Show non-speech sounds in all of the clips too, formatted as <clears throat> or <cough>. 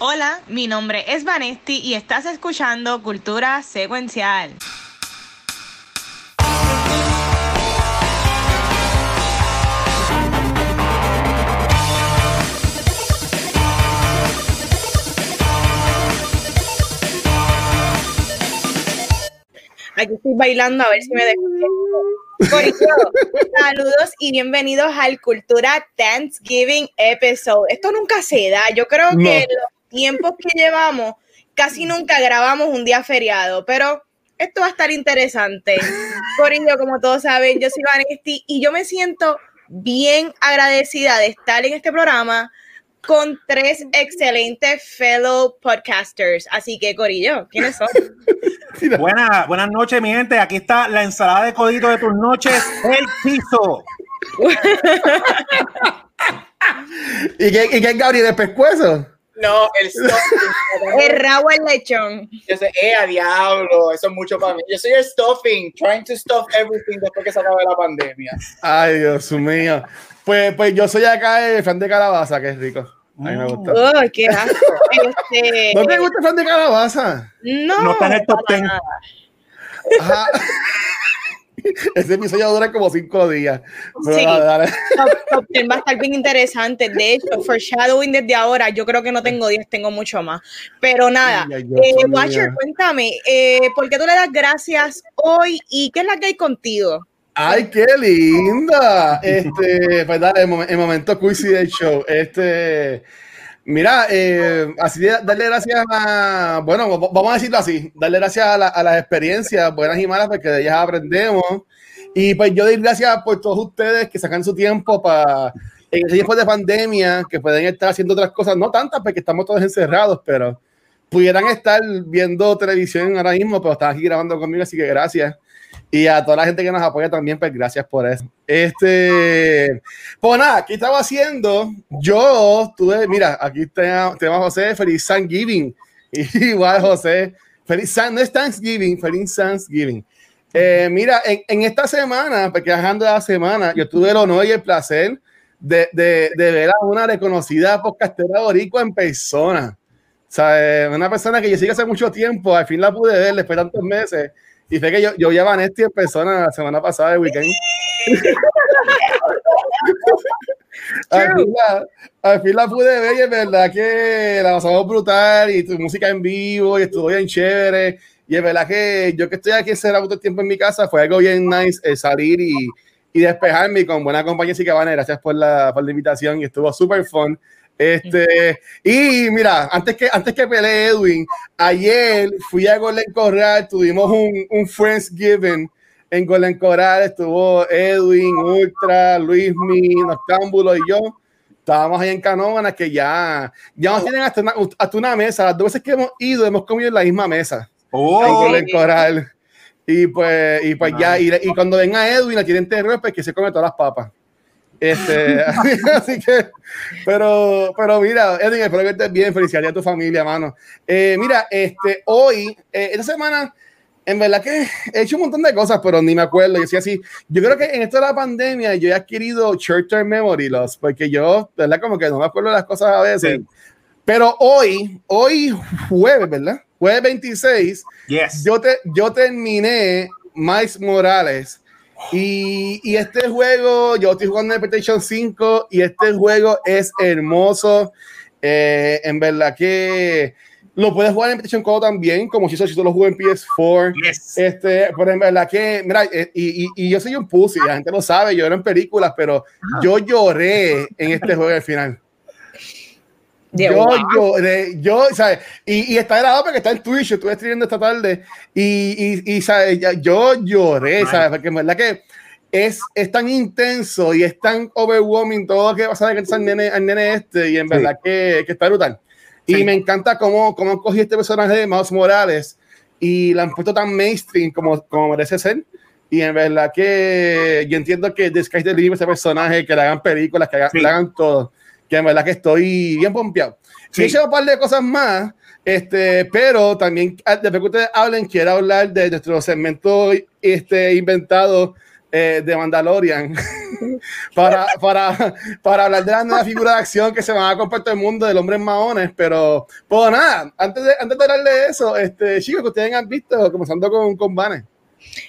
Hola, mi nombre es Vanesti y estás escuchando Cultura Secuencial. Aquí estoy bailando a ver si me dejo. <laughs> saludos y bienvenidos al Cultura Thanksgiving episode. Esto nunca se da. Yo creo que los tiempos que llevamos casi nunca grabamos un día feriado, pero esto va a estar interesante. Corillo, como todos saben, yo soy Vanesti y yo me siento bien agradecida de estar en este programa con tres excelentes fellow podcasters. Así que, Corillo, ¿quiénes son? Buenas, buenas noches, mi gente. Aquí está la ensalada de codito de tus noches, el piso. ¿Y qué, ¿Y qué es Gabriel de Pescuezo? No, el stuffing. <laughs> el rabo el lechón. Yo sé, eh, a diablo, eso es mucho para mí. Yo soy el stuffing, trying to stuff everything después que se acabe la pandemia. Ay, Dios mío. Pues, pues yo soy acá el fan de calabaza, que es rico. A mí me gusta. Oh, qué asco. Este, ¿No te gusta el fan de calabaza? No, No está en el top para 10. nada. Ajá. <laughs> <laughs> Ese episodio dura como cinco días. Pero Sí. Top, top 10 va a estar bien interesante. De hecho, foreshadowing desde ahora, yo creo que no tengo 10, tengo mucho más. Pero nada, Ay, ay, eh. Watcher, cuéntame, eh, ¿por qué tú le das gracias hoy y qué es la que hay contigo? Ay, qué linda. Este, pues dale, el, momen- el momento quizzy del show. Este, mira, eh, así de- darle gracias a, bueno, vamos a decirlo así, darle gracias a, la- a las experiencias buenas y malas, porque de ellas aprendemos. Y pues yo doy gracias por todos ustedes que sacan su tiempo para, en este tiempo de pandemia, que pueden estar haciendo otras cosas, no tantas porque estamos todos encerrados, pero pudieran estar viendo televisión ahora mismo, pero están aquí grabando conmigo, así que gracias. Y a toda la gente que nos apoya también, pues gracias por eso. Este, pues nada, ¿qué estaba haciendo? Yo tuve, mira, aquí tenemos a José, feliz Thanksgiving. <laughs> Igual, José, feliz San- no es Thanksgiving, feliz Thanksgiving. Eh, mira, en, en esta semana, porque bajando la semana, yo tuve el honor y el placer de, de, de ver a una reconocida podcastera boricua en persona. O sea, eh, una persona que yo sigo hace mucho tiempo, al fin la pude ver después de tantos meses. Fue que yo, yo vi a Vanesti en persona la semana pasada, el weekend. <laughs> al, fin la, al fin la pude ver y es verdad que la pasamos brutal y tu música en vivo y estuvo bien chévere. Y es verdad que yo que estoy aquí encerrado todo el tiempo en mi casa, fue algo bien nice eh, salir y, y despejarme con buena compañía. Así que, Vane, gracias por la, por la invitación y estuvo súper fun. Este, y mira, antes que, antes que pelee Edwin, ayer fui a Golden Corral, tuvimos un, un Friendsgiving en Golden Corral, estuvo Edwin, Ultra, Luismi, Noctámbulo y yo. Estábamos ahí en Canóvana que ya, ya nos tienen hasta una, hasta una mesa. Las dos veces que hemos ido, hemos comido en la misma mesa en Oh, Golden Corral. Y pues, y pues ya, y, y cuando venga Edwin, la tienen terror, pues que se come todas las papas. Este, <laughs> así que, pero, pero mira, Edwin, espero que estés bien. Felicidades a tu familia, mano. Eh, mira, este, hoy, eh, esta semana, en verdad que he hecho un montón de cosas, pero ni me acuerdo. Yo decía así, yo creo que en esto de la pandemia yo he adquirido short-term memory loss, porque yo, verdad, como que no me acuerdo las cosas a veces. Pero hoy, hoy jueves, ¿verdad? Jueves 26, yes. yo, te, yo terminé Miles Morales y, y este juego, yo estoy jugando en PlayStation 5 y este juego es hermoso. Eh, en verdad que lo puedes jugar en PlayStation 4 también, como si si tú lo juegas en PS4. Yes. Este, pero en verdad que, mira, eh, y, y, y yo soy un pussy, la gente lo sabe, yo era en películas, pero yo lloré en este juego al final. De Yo wow. lloré, yo, ¿sabes? Y, y está grabado porque está en Twitch, estuve escribiendo esta tarde y, y, y ¿sabes? Yo lloré, ¿sabes? Porque en verdad que es, es tan intenso y es tan overwhelming todo lo que pasa de que al nene, al nene este y en Sí. verdad que, que está brutal. Y Sí. me encanta cómo, cómo han cogido este personaje de Miles Morales y la han puesto tan mainstream como, como merece ser. Y en verdad que yo entiendo que The Sky's the Limit, ese personaje, que le hagan películas, que hagan, Sí. le hagan todo, que en verdad que estoy bien pompeado. Sí. He hecho un par de cosas más, este, pero también, ah, después que ustedes hablen, quiero hablar de nuestro segmento este, inventado eh, de Mandalorian <laughs> para, para, para hablar de la nueva figura de acción que se van a compartir el mundo del hombre en maones. Pero, pues nada, antes de, antes de hablarle de eso, este, chicos, que ustedes han visto, comenzando con, con Vanes.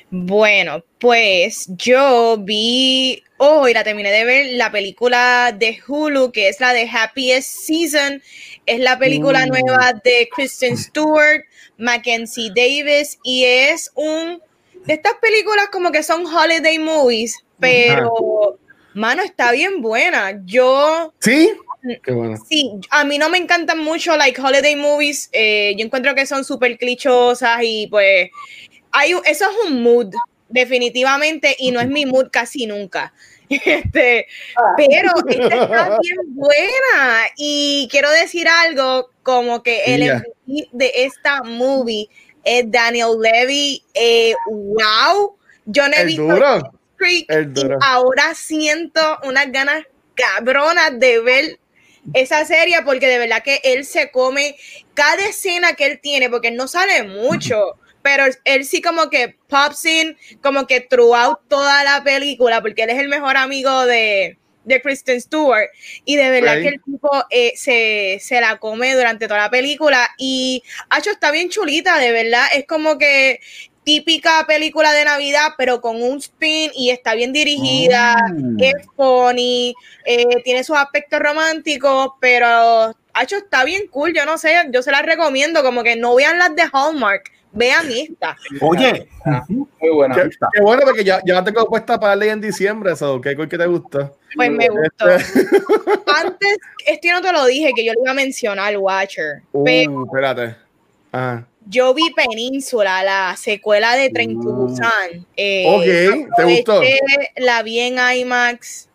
Bueno, pues yo vi hoy, la terminé de ver, la película de Hulu, que es la de Happiest Season. Es la película Mm. nueva de Kristen Stewart, Mackenzie Davis, y es un de estas películas como que son holiday movies, pero mano, está bien buena. Yo ¿Sí? Qué bueno. Sí, a mí no me encantan mucho like holiday movies. eh, yo encuentro que son súper clichosas y pues hay eso es un mood definitivamente y no es mi mood casi nunca. <laughs> Este, pero esta está bien buena y quiero decir algo como que el. MVP de esta movie es Daniel Levy. eh, wow, yo no he El visto duro. Creek El y duro. ahora siento unas ganas cabronas de ver esa serie porque de verdad que él se come cada escena que él tiene porque él no sale mucho pero él sí como que pops in como que throughout toda la película porque él es el mejor amigo de de Kristen Stewart y de verdad Right. que el tipo eh, se, se la come durante toda la película y Hacho está bien chulita, de verdad, es como que típica película de Navidad, pero con un spin y está bien dirigida, Mm. es funny, eh, tiene sus aspectos románticos, pero Hacho está bien cool, yo no sé, yo se la recomiendo, como que no vean las de Hallmark, vean esta. Oye, Muy buena. Qué, qué bueno, porque ya, ya la tengo puesta para darle en diciembre. Eso, ¿qué, ¿Qué te gusta? Pues me gustó. Este, <laughs> Antes, esto yo no te lo dije, que yo le iba a mencionar Watcher, pero uh, espérate. Ajá. yo vi Península, la secuela de Train to Mm. Busan. Eh, Ok, ¿te gustó? La vi en IMAX.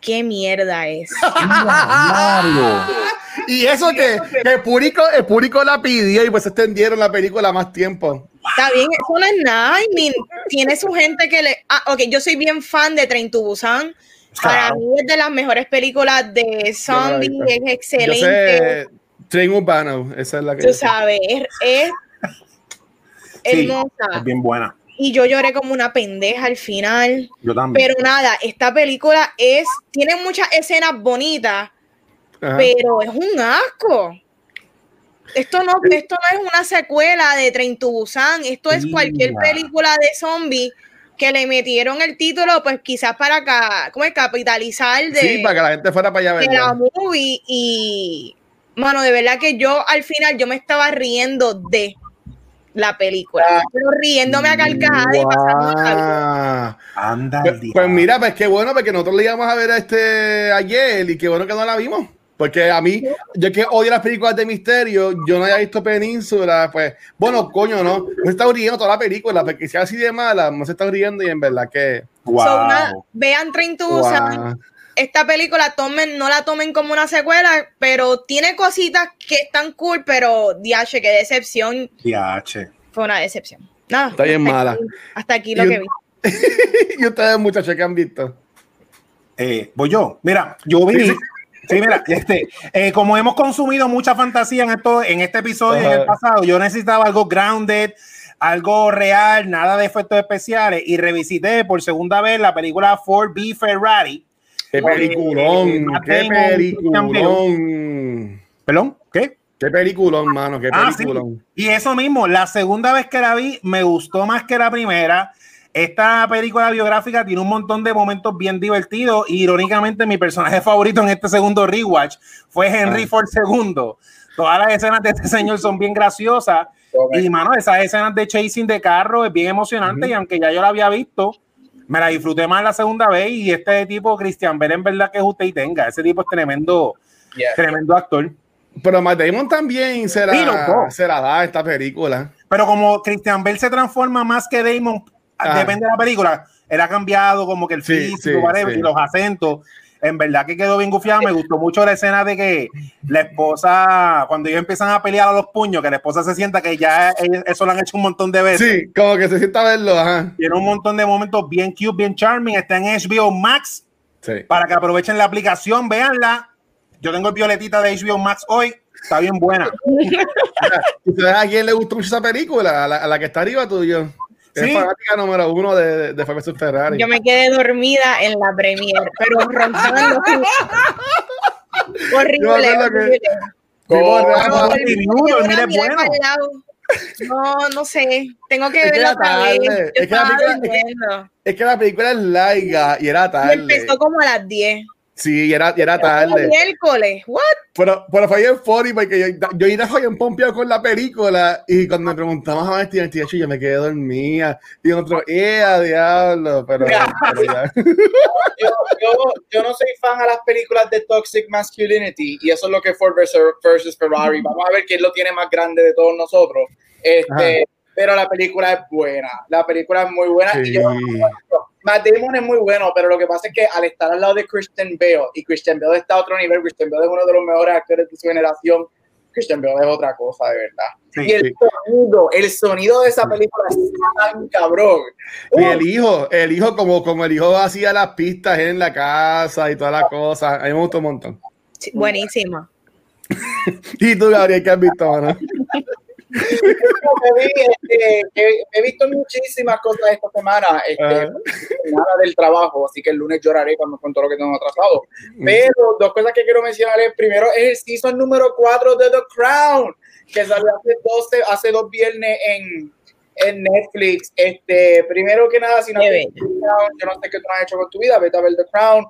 ¿Qué mierda es? <laughs> Y eso que, que el, público, el público la pidió y pues extendieron la película más tiempo. Está bien, eso no es nada. I mean, tiene su gente que le. Ah, ok, yo soy bien fan de Train to Busan. Para mí es de las mejores películas de zombies, visto. es Yo excelente. sé, Train Urbano, esa es la que. Tú sabes, es, es <laughs> Sí, hermosa. es bien buena. Y yo lloré como una pendeja al final. Yo también. Pero nada, esta película es. Tiene muchas escenas bonitas, Ajá. pero es un asco. Esto no, esto no es una secuela de Train to Busan, esto es cualquier película de zombie que le metieron el título, pues quizás para ca- ¿cómo es? capitalizar de, sí, para que la gente fuera para allá de la movie y mano, de verdad que yo al final yo me estaba riendo de la película, Ah. pero riéndome a carcajadas y pasando. Anda, Pues, pues mira, pues qué bueno, porque nosotros le íbamos a ver a este ayer y qué bueno que no la vimos. Porque a mí, yo que odio las películas de misterio, yo no había visto Península, pues, bueno, coño, no, no se está riendo toda la película, porque si es así de mala, no se está riendo y en verdad que... Wow. So, vean Train to guau. esta película tomen, no la tomen como una secuela, pero tiene cositas que están cool, pero diache, qué decepción, DH. fue una decepción. Nada, Está bien hasta mala. aquí- hasta aquí lo Y que vi. <laughs> y ustedes, muchachos, que han visto. Eh, voy yo. Mira, yo vi. Sí, mira, este, eh, como hemos consumido mucha fantasía en, esto, en este episodio y en el pasado, yo necesitaba algo grounded, algo real, nada de efectos especiales y revisité por segunda vez la película Ford B Ferrari. Qué Eh, peliculón, Matt qué peliculón. ¿Perdón? ¿Qué? Qué peliculón, mano, qué Ah, sí. peliculón. Y eso mismo, la segunda vez que la vi me gustó más que la primera. Esta película biográfica tiene un montón de momentos bien divertidos. Y, irónicamente, mi personaje <laughs> favorito en este segundo rewatch fue Henry Ah. Ford II. Todas las escenas de este señor son bien graciosas. Y, mano, esas escenas de chasing de carro es bien emocionante. Ujú. Y aunque ya yo la había visto, me la disfruté más la segunda vez. Y este tipo, Christian Bale, en verdad que es usted y tenga. Ese tipo es tremendo, Yeah. tremendo actor. Pero Matt Damon también se la, se la da esta película. Pero como Christian Bale se transforma más que Damon, Ah. depende de la película, ha cambiado como que el físico, sí, whatever, sí. y los acentos. En verdad que quedó bien gufiado. Me gustó mucho la escena de que la esposa, cuando ellos empiezan a pelear a los puños, que la esposa se sienta que ya eso lo han hecho un montón de veces. Sí, como que se sienta verlo, ajá. Tiene un montón de momentos bien cute, bien charming. Está en HBO Max para que aprovechen la aplicación, véanla. Yo tengo el violetita de HBO Max hoy. Está bien buena. <laughs> ¿Ustedes a quién le gustó mucho esa película? A la, a la que está arriba tuyo. Es Sí. fanática número uno de, de vs Ferrari. Yo me quedé dormida en la premier, pero roncando. <laughs> horrible, horrible. Oh, No, bueno. lado. No, no sé. Tengo que verla Es que la estaba película- es. Es que la película es larga y era Y tarde. empezó como a las 10. Sí, y era, y era tarde. Miércoles. What? Pero, pero fue bien funny porque yo, yo iba bien pompeado con la película y cuando me preguntamos a Martín, el tío, yo me quedé dormida. Y otro, ¡eh, a diablo! Pero, pero <laughs> ya. yo, yo, yo no soy fan a las películas de Toxic Masculinity y eso es lo que fue versus, Ferrari. Vamos a ver quién lo tiene más grande de todos nosotros. Este, pero la película es buena. La película es muy buena. Y Sí. yo, Matt Damon es muy bueno, pero lo que pasa es que al estar al lado de Christian Bale, y Christian Bale está a otro nivel, Christian Bale es uno de los mejores actores de su generación, Christian Bale es otra cosa, de verdad. Sí, y el sí. sonido, el sonido de esa película es tan cabrón. Y el hijo, el hijo, como, como el hijo hacía las pistas en la casa y todas las cosas. A mí me gustó un montón. Sí, buenísima. <laughs> Y tú, Gabriel, ¿qué has visto, no? <laughs> Me vi, este, he visto muchísimas cosas esta semana, este, Ah. nada del trabajo, así que el lunes lloraré cuando con todo lo que tengo atrasado. Pero dos cosas que quiero mencionar es, primero es el season número 4 de The Crown, que salió hace, 12, hace dos viernes en, en Netflix. Este, primero que nada, si no Qué has visto The Crown, yo no sé qué tú has hecho con tu vida, vete a ver The Crown.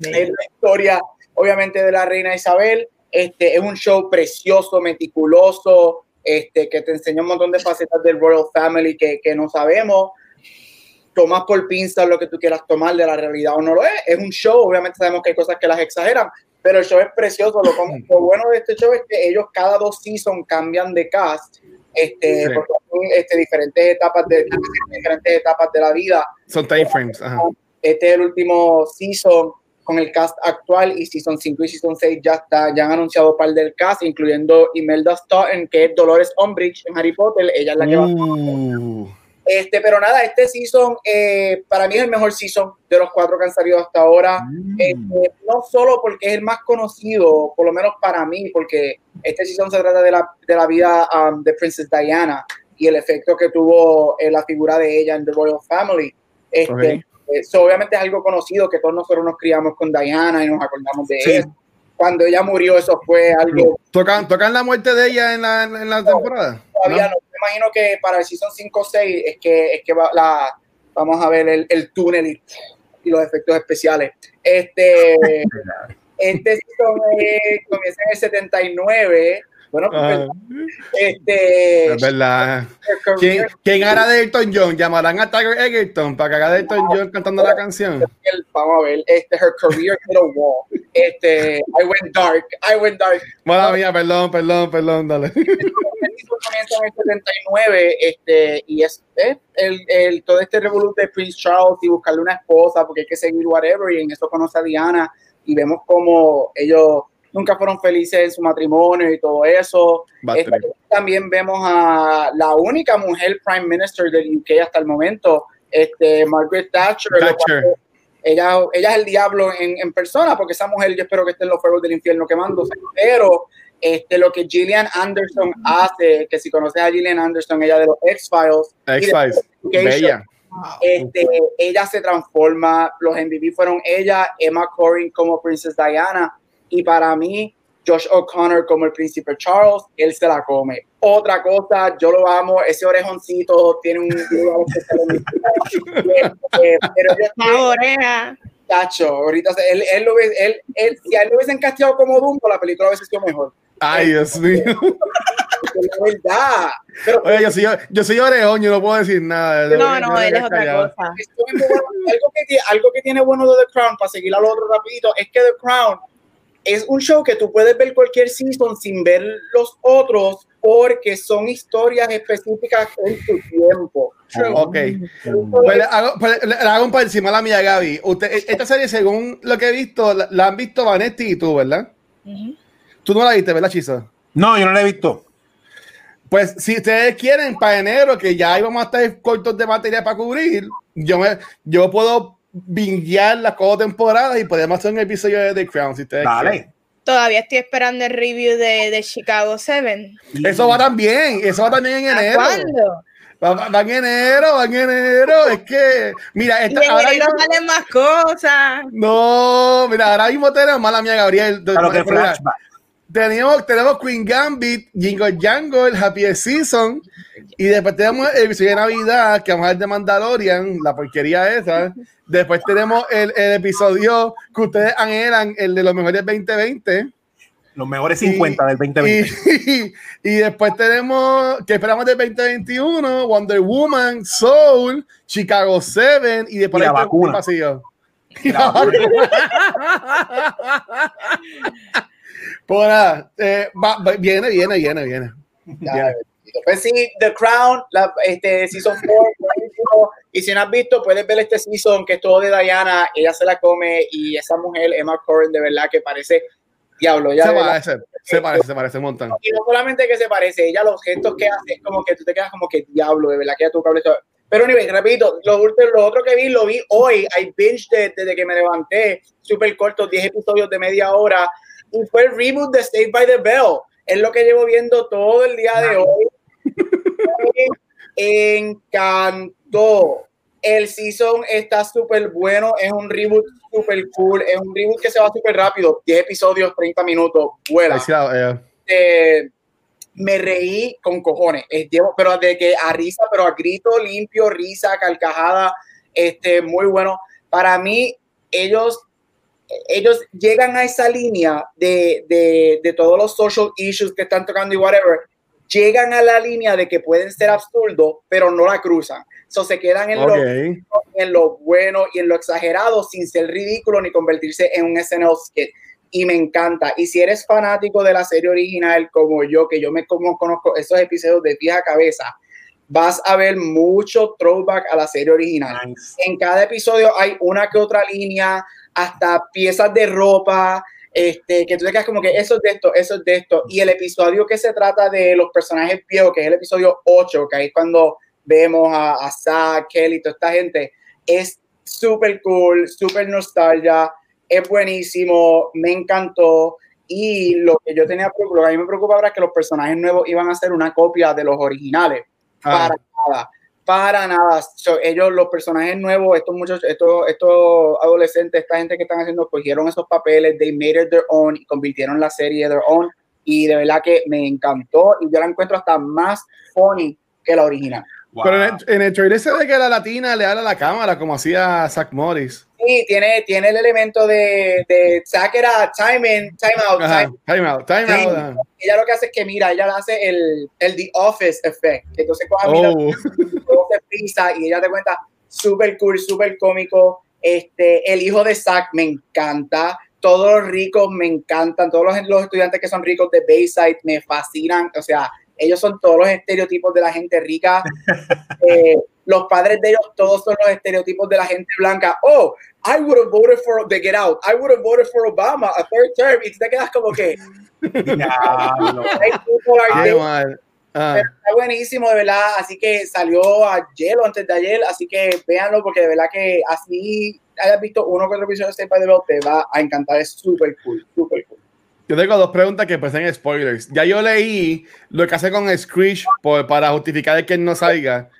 Es la historia, obviamente, de la reina Isabel. Este, es un show precioso, meticuloso, este, que te enseña un montón de facetas del Royal Family que, que no sabemos. Tomas por pinzas lo que tú quieras tomar de la realidad o no lo es. Es un show, obviamente sabemos que hay cosas que las exageran, pero el show es precioso. Lo, lo bueno de este show es que ellos cada dos seasons cambian de cast, este, Sí. porque son este, diferentes, etapas de, diferentes etapas de la vida Son time frames. Ajá. este es el último season con el cast actual y season 5 y season 6 ya está, ya han anunciado par del cast, incluyendo Imelda Staunton, que es Dolores Umbridge en Harry Potter, ella es la que va Uh, este, pero nada, este season eh, para mí es el mejor season de los cuatro que han salido hasta ahora. Este, no solo porque es el más conocido, por lo menos para mí, porque este season se trata de la, de la vida um, de Princess Diana y el efecto que tuvo en la figura de ella en The Royal Family. Este, Ok. Eso obviamente es algo conocido que todos nosotros nos criamos con Diana y nos acordamos de Sí. eso. Cuando ella murió, eso fue algo ¿Tocan, ¿Tocan la muerte de ella en la, en la temporada? todavía ¿No? no. Me imagino que para el season 5 o 6 es que, es que va la, vamos a ver el, el túnel y, y los efectos especiales. Este, <laughs> este season comienza en el 79. Bueno, pues, este, es verdad. ¿Quién, quién hará de Elton John? ¿Llamarán a Tiger Egerton para que haga de Elton John cantando la canción? el- vamos a ver, este, her career hit a wall. Este, I went dark, I went dark. Mala mía, perdón, perdón, perdón, dale. el season comienza en el 79 este, y es eh, el, el, todo este revolución de Prince Charles y buscarle una esposa porque hay que seguir whatever y en eso conoce a Diana y vemos como ellos nunca fueron felices en su matrimonio y todo eso. Trip. también vemos a la única mujer prime minister del UK hasta el momento, este, Margaret Thatcher. Thatcher. ella, ella es el diablo en, en persona, porque esa mujer yo espero que esté en los fuegos del infierno quemándose, pero este, lo que Gillian Anderson hace, que si conoces a Gillian Anderson, ella de los X-Files, Bella. este, ella se transforma, los MVP fueron ella, Emma Corrin como Princess Diana, y para mí, Josh O'Connor como el príncipe Charles, él se la come. Otra cosa, yo lo amo, ese orejoncito tiene un. <laughs> Este, pero yo La oreja. Tacho, ahorita él, él lo ve- él, él, si a él lo hubiesen castigado como Dumbo, la película hubiese sido mejor. Ay, Dios mío. Es la verdad. Pero Oye, yo soy, yo soy orejón, yo no puedo decir nada. No, no, él es otra cosa. algo, que, tiene- algo que tiene bueno de The Crown, para seguir al otro rapidito, es que The Crown es un show que tú puedes ver cualquier season sin ver los otros porque son historias específicas en tu tiempo. Ok. Pues le hago, pues le- le hago un por encima a la mía, Gaby. Usted, esta serie, según lo que he visto, la, la han visto Vanetti y tú, ¿verdad? Tú no la viste, ¿verdad, Chisa? No, yo no la he visto. Pues si ustedes quieren para enero, que ya íbamos a estar cortos de materia para cubrir, yo me, yo puedo bingear las cuatro temporadas y podemos hacer un episodio de The Crown si ustedes quieren. Dale. Todavía estoy esperando el review de, de Chicago 7. Eso va también, eso va también en ¿A enero. cuándo? Va, va en enero, va en enero. Es que, mira, esta, Y en ahora enero mismo- salen más cosas. no, mira, ahora mismo tenemos, mala mía, Gabriel. Claro que Mira, flashback. Tenemos, tenemos Queen Gambit, Jingle Jangle, Happy Season. Y después tenemos el episodio de Navidad, que vamos a ver de Mandalorian, la porquería esa. Después tenemos el, el episodio que ustedes anhelan, el de los mejores 2020. Los mejores 50 del 2020. <laughs> Y, y después tenemos, que esperamos del 2021, Wonder Woman, Soul, Chicago 7 y después Y la vacuna. Y La <laughs> la vacuna. <laughs> Pues nada, eh, va- va- viene, viene, viene, viene. Ya, Pues sí, The Crown, la, este Season 4, <laughs> y si no has visto, puedes ver este season que es todo de Diana, ella se la come y esa mujer, Emma Corrin, de verdad que parece diablo. Ya Se parece, se parece, se parece un montón. Y no solamente que se parece, ella los gestos que hace es como que tú te quedas como que diablo, de verdad que ya tu cable. Pero anyway, repito, lo, lo otro que vi, lo vi hoy, I binged it desde que me levanté, súper corto, 10 episodios de media hora, y fue el reboot de Saved by the Bell. Es lo que llevo viendo todo el día de hoy. Me encantó. El season está súper bueno, es un reboot súper cool, es un reboot que se va súper rápido, 10 episodios, 30 minutos, vuela eh, me reí con cojones, eh, llevo- pero de que a risa, pero a grito limpio, risa, carcajada, este, muy bueno. Para mí, ellos, ellos llegan a esa línea de, de, de todos los social issues que están tocando y whatever, llegan a la línea de que pueden ser absurdos, pero no la cruzan. So, se quedan en, lo, en lo bueno y en lo exagerado sin ser ridículo ni convertirse en un SNL skit. Y me encanta. Y si eres fanático de la serie original como yo, que yo me como conozco esos episodios de pie a cabeza, vas a ver mucho throwback a la serie original. Nice. En cada episodio hay una que otra línea, hasta piezas de ropa, este, que tú te quedas como que eso es de esto, eso es de esto. Y el episodio que se trata de los personajes viejos, que es el episodio 8, que ahí es cuando vemos a, a Zack, Kelly, toda esta gente, es súper cool, súper nostalgia, es buenísimo, me encantó. Y lo que yo tenía, lo que a mí me preocupa ahora es que los personajes nuevos iban a ser una copia de los originales. Ah. Para nada, para nada. So, ellos, los personajes nuevos, estos muchachos, estos, estos adolescentes, esta gente que están haciendo, cogieron esos papeles, they made it their own y convirtieron la serie their own. Y de verdad que me encantó y yo la encuentro hasta más funny que la original. Wow. Pero en el, en el trailer se ve que la latina le habla a la cámara, como hacía Zach Morris. Sí, tiene, tiene el elemento de, de Zack era time in, time out, Ajá, time time out, time Sí. out. ajá. ella lo que hace es que mira, ella hace el, el The Office effect. Entonces mira, Oh, todo se frisa y ella te cuenta súper cool, súper cómico. Este, el hijo de Zack me encanta. Todos los ricos me encantan. Todos los, los estudiantes que son ricos de Bayside me fascinan. O sea, ellos son todos los estereotipos de la gente rica. <laughs> Eh, los padres de ellos todos son los estereotipos de la gente blanca. Oh, I would have voted for the Get Out. I would have voted for Obama a third term. Y te quedas como que, Diablo. "Hey, people are qué doing mal. Ah, pero está buenísimo, de verdad. Así que salió ayer o antes de ayer. Así que véanlo, porque de verdad que así hayas visto uno que otro episodio de Stay by the Bell, te va a encantar. Es súper cool, súper cool. Yo tengo dos preguntas que pues en spoilers. Ya yo leí lo que hace con Screech por, para justificar que él no salga.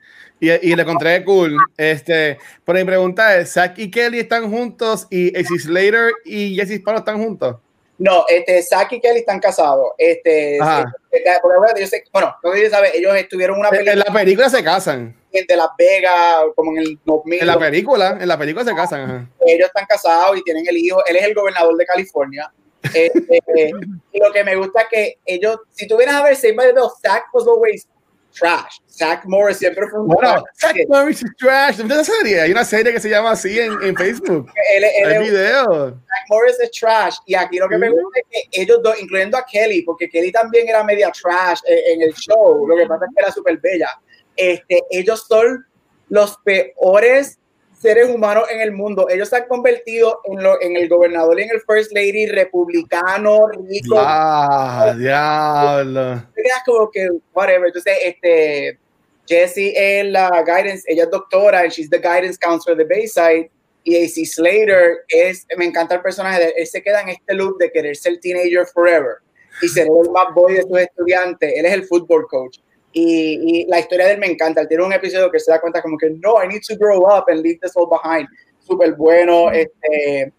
Y, y le encontré cool. Este, pero mi pregunta es: ¿Zack y Kelly están juntos y Ace Slater y Jesse Sparrow están juntos? No, este, Zack y Kelly están casados. Este, Ajá. eh, porque, bueno, yo sé- bueno, no sé si sabes, ellos estuvieron una En, en película la película se casan. de Las Vegas, como en el 2000. En la película, en la película se casan. Ajá. ellos están casados y tienen el hijo, él es el gobernador de California. Este, y lo que me gusta es que ellos, si tú vienes a ver Saved by the Bell, Zach was always trash. Zach Morris siempre fue un Bueno. Zack Morris is trash. ¿Viste esa serie? Hay una serie que se llama así en, en Facebook. <laughs> Hay es un- video. Zach Morris es trash. Y aquí lo que me gusta es que ellos dos, incluyendo a Kelly, porque Kelly también era media trash eh, en el show, lo que pasa es que era súper bella. Este, ellos son los peores seres humanos en el mundo. Ellos se han convertido en, lo, en el gobernador y en el first lady republicano, rico, Ah, diablo. te quedas como que, whatever. Entonces, este, Jessie es la guidance, ella es doctora, and she's the guidance counselor de Bayside. Y AC Slater es, me encanta el personaje, de, él se queda en este loop de querer ser teenager forever y ser el más boy de sus estudiantes. Él es el football coach. Y, la historia de él me encanta. Él tiene un episodio que se da cuenta como que, no, I need to grow up and leave this all behind. Súper bueno. Este,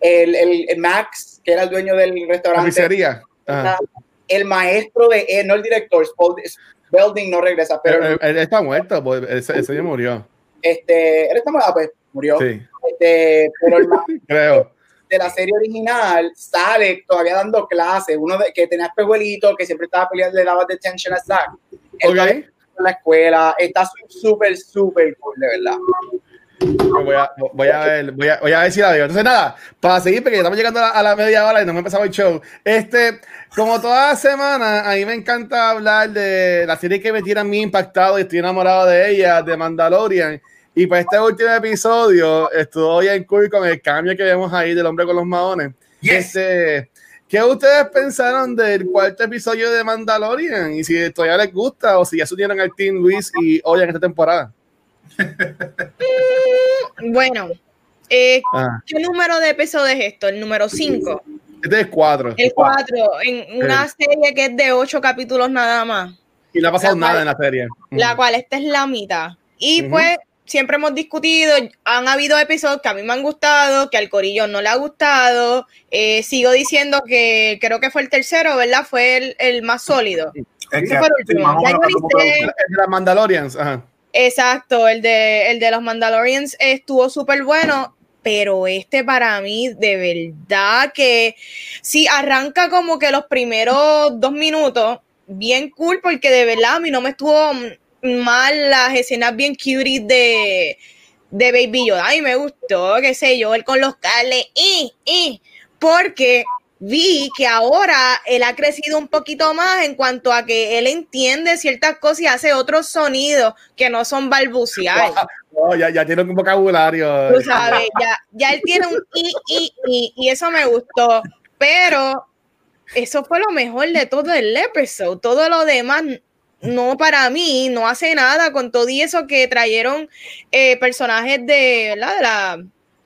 el, el, Max, que era el dueño del restaurante. El maestro de él, no el director, Belding no regresa, pero... Él, está muerto, pues, ese, ese murió. Este, él está muerto, pues murió. Sí. Este, pero el <laughs> Creo. De la serie original sale todavía dando clases, uno de, que tenía espejuelito, que siempre estaba peleando, le daba detention a Zack. Okay. En la escuela, está súper, súper cool, de verdad. Voy a, voy a, ver, voy a, voy a ver si la veo. Entonces, nada, para seguir, porque estamos llegando a la, media hora y no me empezado el show. Este, como toda semana, a mí me encanta hablar de la serie que me tiene a mí impactado y estoy enamorado de ella, de Mandalorian. Y para este último episodio, estuvo en cool con el cambio que vemos ahí del hombre con los maones. Este, ¿Qué ustedes pensaron del cuarto episodio de Mandalorian? Y si todavía les gusta o si ya subieron al Team Luis y hoy en esta temporada. Mm, bueno, eh, ah. ¿qué número de episodios es esto? El número 5. Este es 4. El 4, en una serie que es de 8 capítulos nada más. Y no ha pasado nada en la serie. La cual esta es la mitad. Y pues siempre hemos discutido, han habido episodios que a mí me han gustado, que al Corillo no le ha gustado. Eh, sigo diciendo que creo que fue el tercero, ¿verdad? Fue el, el más sólido. el de las Mandalorians. Exacto, el de, el de los Mandalorians estuvo súper bueno. Pero este para mí, de verdad que sí, arranca como que los primeros dos minutos, bien cool, porque de verdad a mí no me estuvo mal las escenas bien cute de, de Baby Yoda. Ay, me gustó, qué sé yo, él con los cables, y, y, porque vi que ahora él ha crecido un poquito más en cuanto a que él entiende ciertas cosas y hace otros sonidos que no son balbuciales. <laughs> ya, ya, tiene un vocabulario. Tú sabes, ya, ya él tiene un y, y, y, y eso me gustó. Pero eso fue lo mejor de todo el episodio. Todo lo demás no para mí, no hace nada con todo y eso que trajeron eh, personajes de, de, la,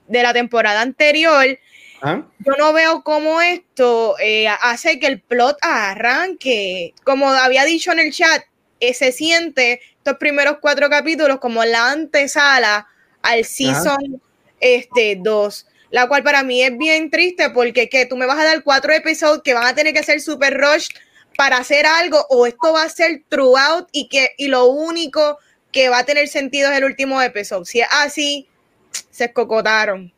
de la temporada anterior. ¿Ah? Yo no veo cómo esto eh, hace que el plot arranque. Como había dicho en el chat, eh, se siente estos primeros cuatro capítulos como la antesala al season este, 2 la cual para mí es bien triste porque que tú me vas a dar cuatro episodios que van a tener que ser super rush para hacer algo o esto va a ser throughout y que y lo único que va a tener sentido es el último episodio. Si es así, se escocotaron.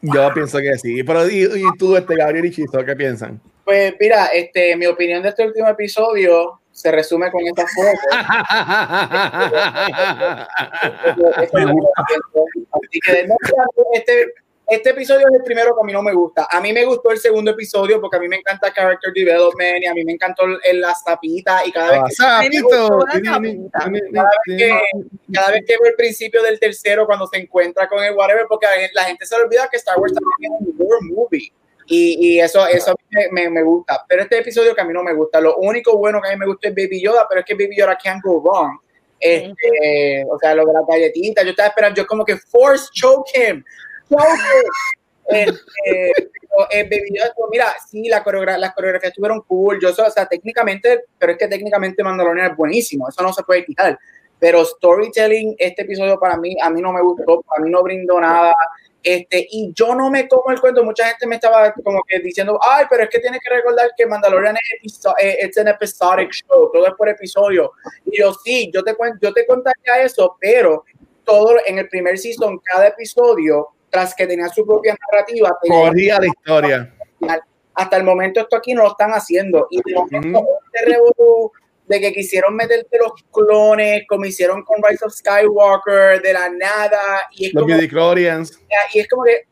Yo pienso que sí. Pero ¿y, tú, este Gabriel y Chisto, qué piensan? Pues mira, este, mi opinión de este último episodio se resume con esta foto. Así que este, este episodio es el primero que a mí no me gusta. A mí me gustó el segundo episodio porque a mí me encanta character development y a mí me encantó el, la zapita y cada vez, que, cada, vez que, veo el principio del tercero cuando se encuentra con el whatever porque la gente se olvida que Star Wars también es un war movie y, y eso, eso me, me, gusta. Pero este episodio que a mí no me gusta. Lo único bueno que a mí me gusta es Baby Yoda, pero es que Baby Yoda can't go wrong. Este, o sea, lo de la galletita, yo estaba esperando, yo como que force choke him, este, mira, sí, la las coreografías estuvieron cool. Yo, o sea, técnicamente, pero es que técnicamente Mandalorian es buenísimo, eso no se puede quitar. Pero storytelling, este episodio para mí, a mí no me gustó, a mí no brindó nada. Este, y yo no me como el cuento. Mucha gente me estaba como que diciendo, ay, pero es que tienes que recordar que Mandalorian es, un episodic show, todo es por episodio. Y yo sí, yo te, yo te contaría eso, pero todo en el primer season, cada episodio tras que tenía su propia narrativa. Corría la historia. Hasta el momento esto aquí no lo están haciendo. Y de de que quisieron meterte los clones, como hicieron con Rise of Skywalker, de la nada. Y es los como, Y es como que,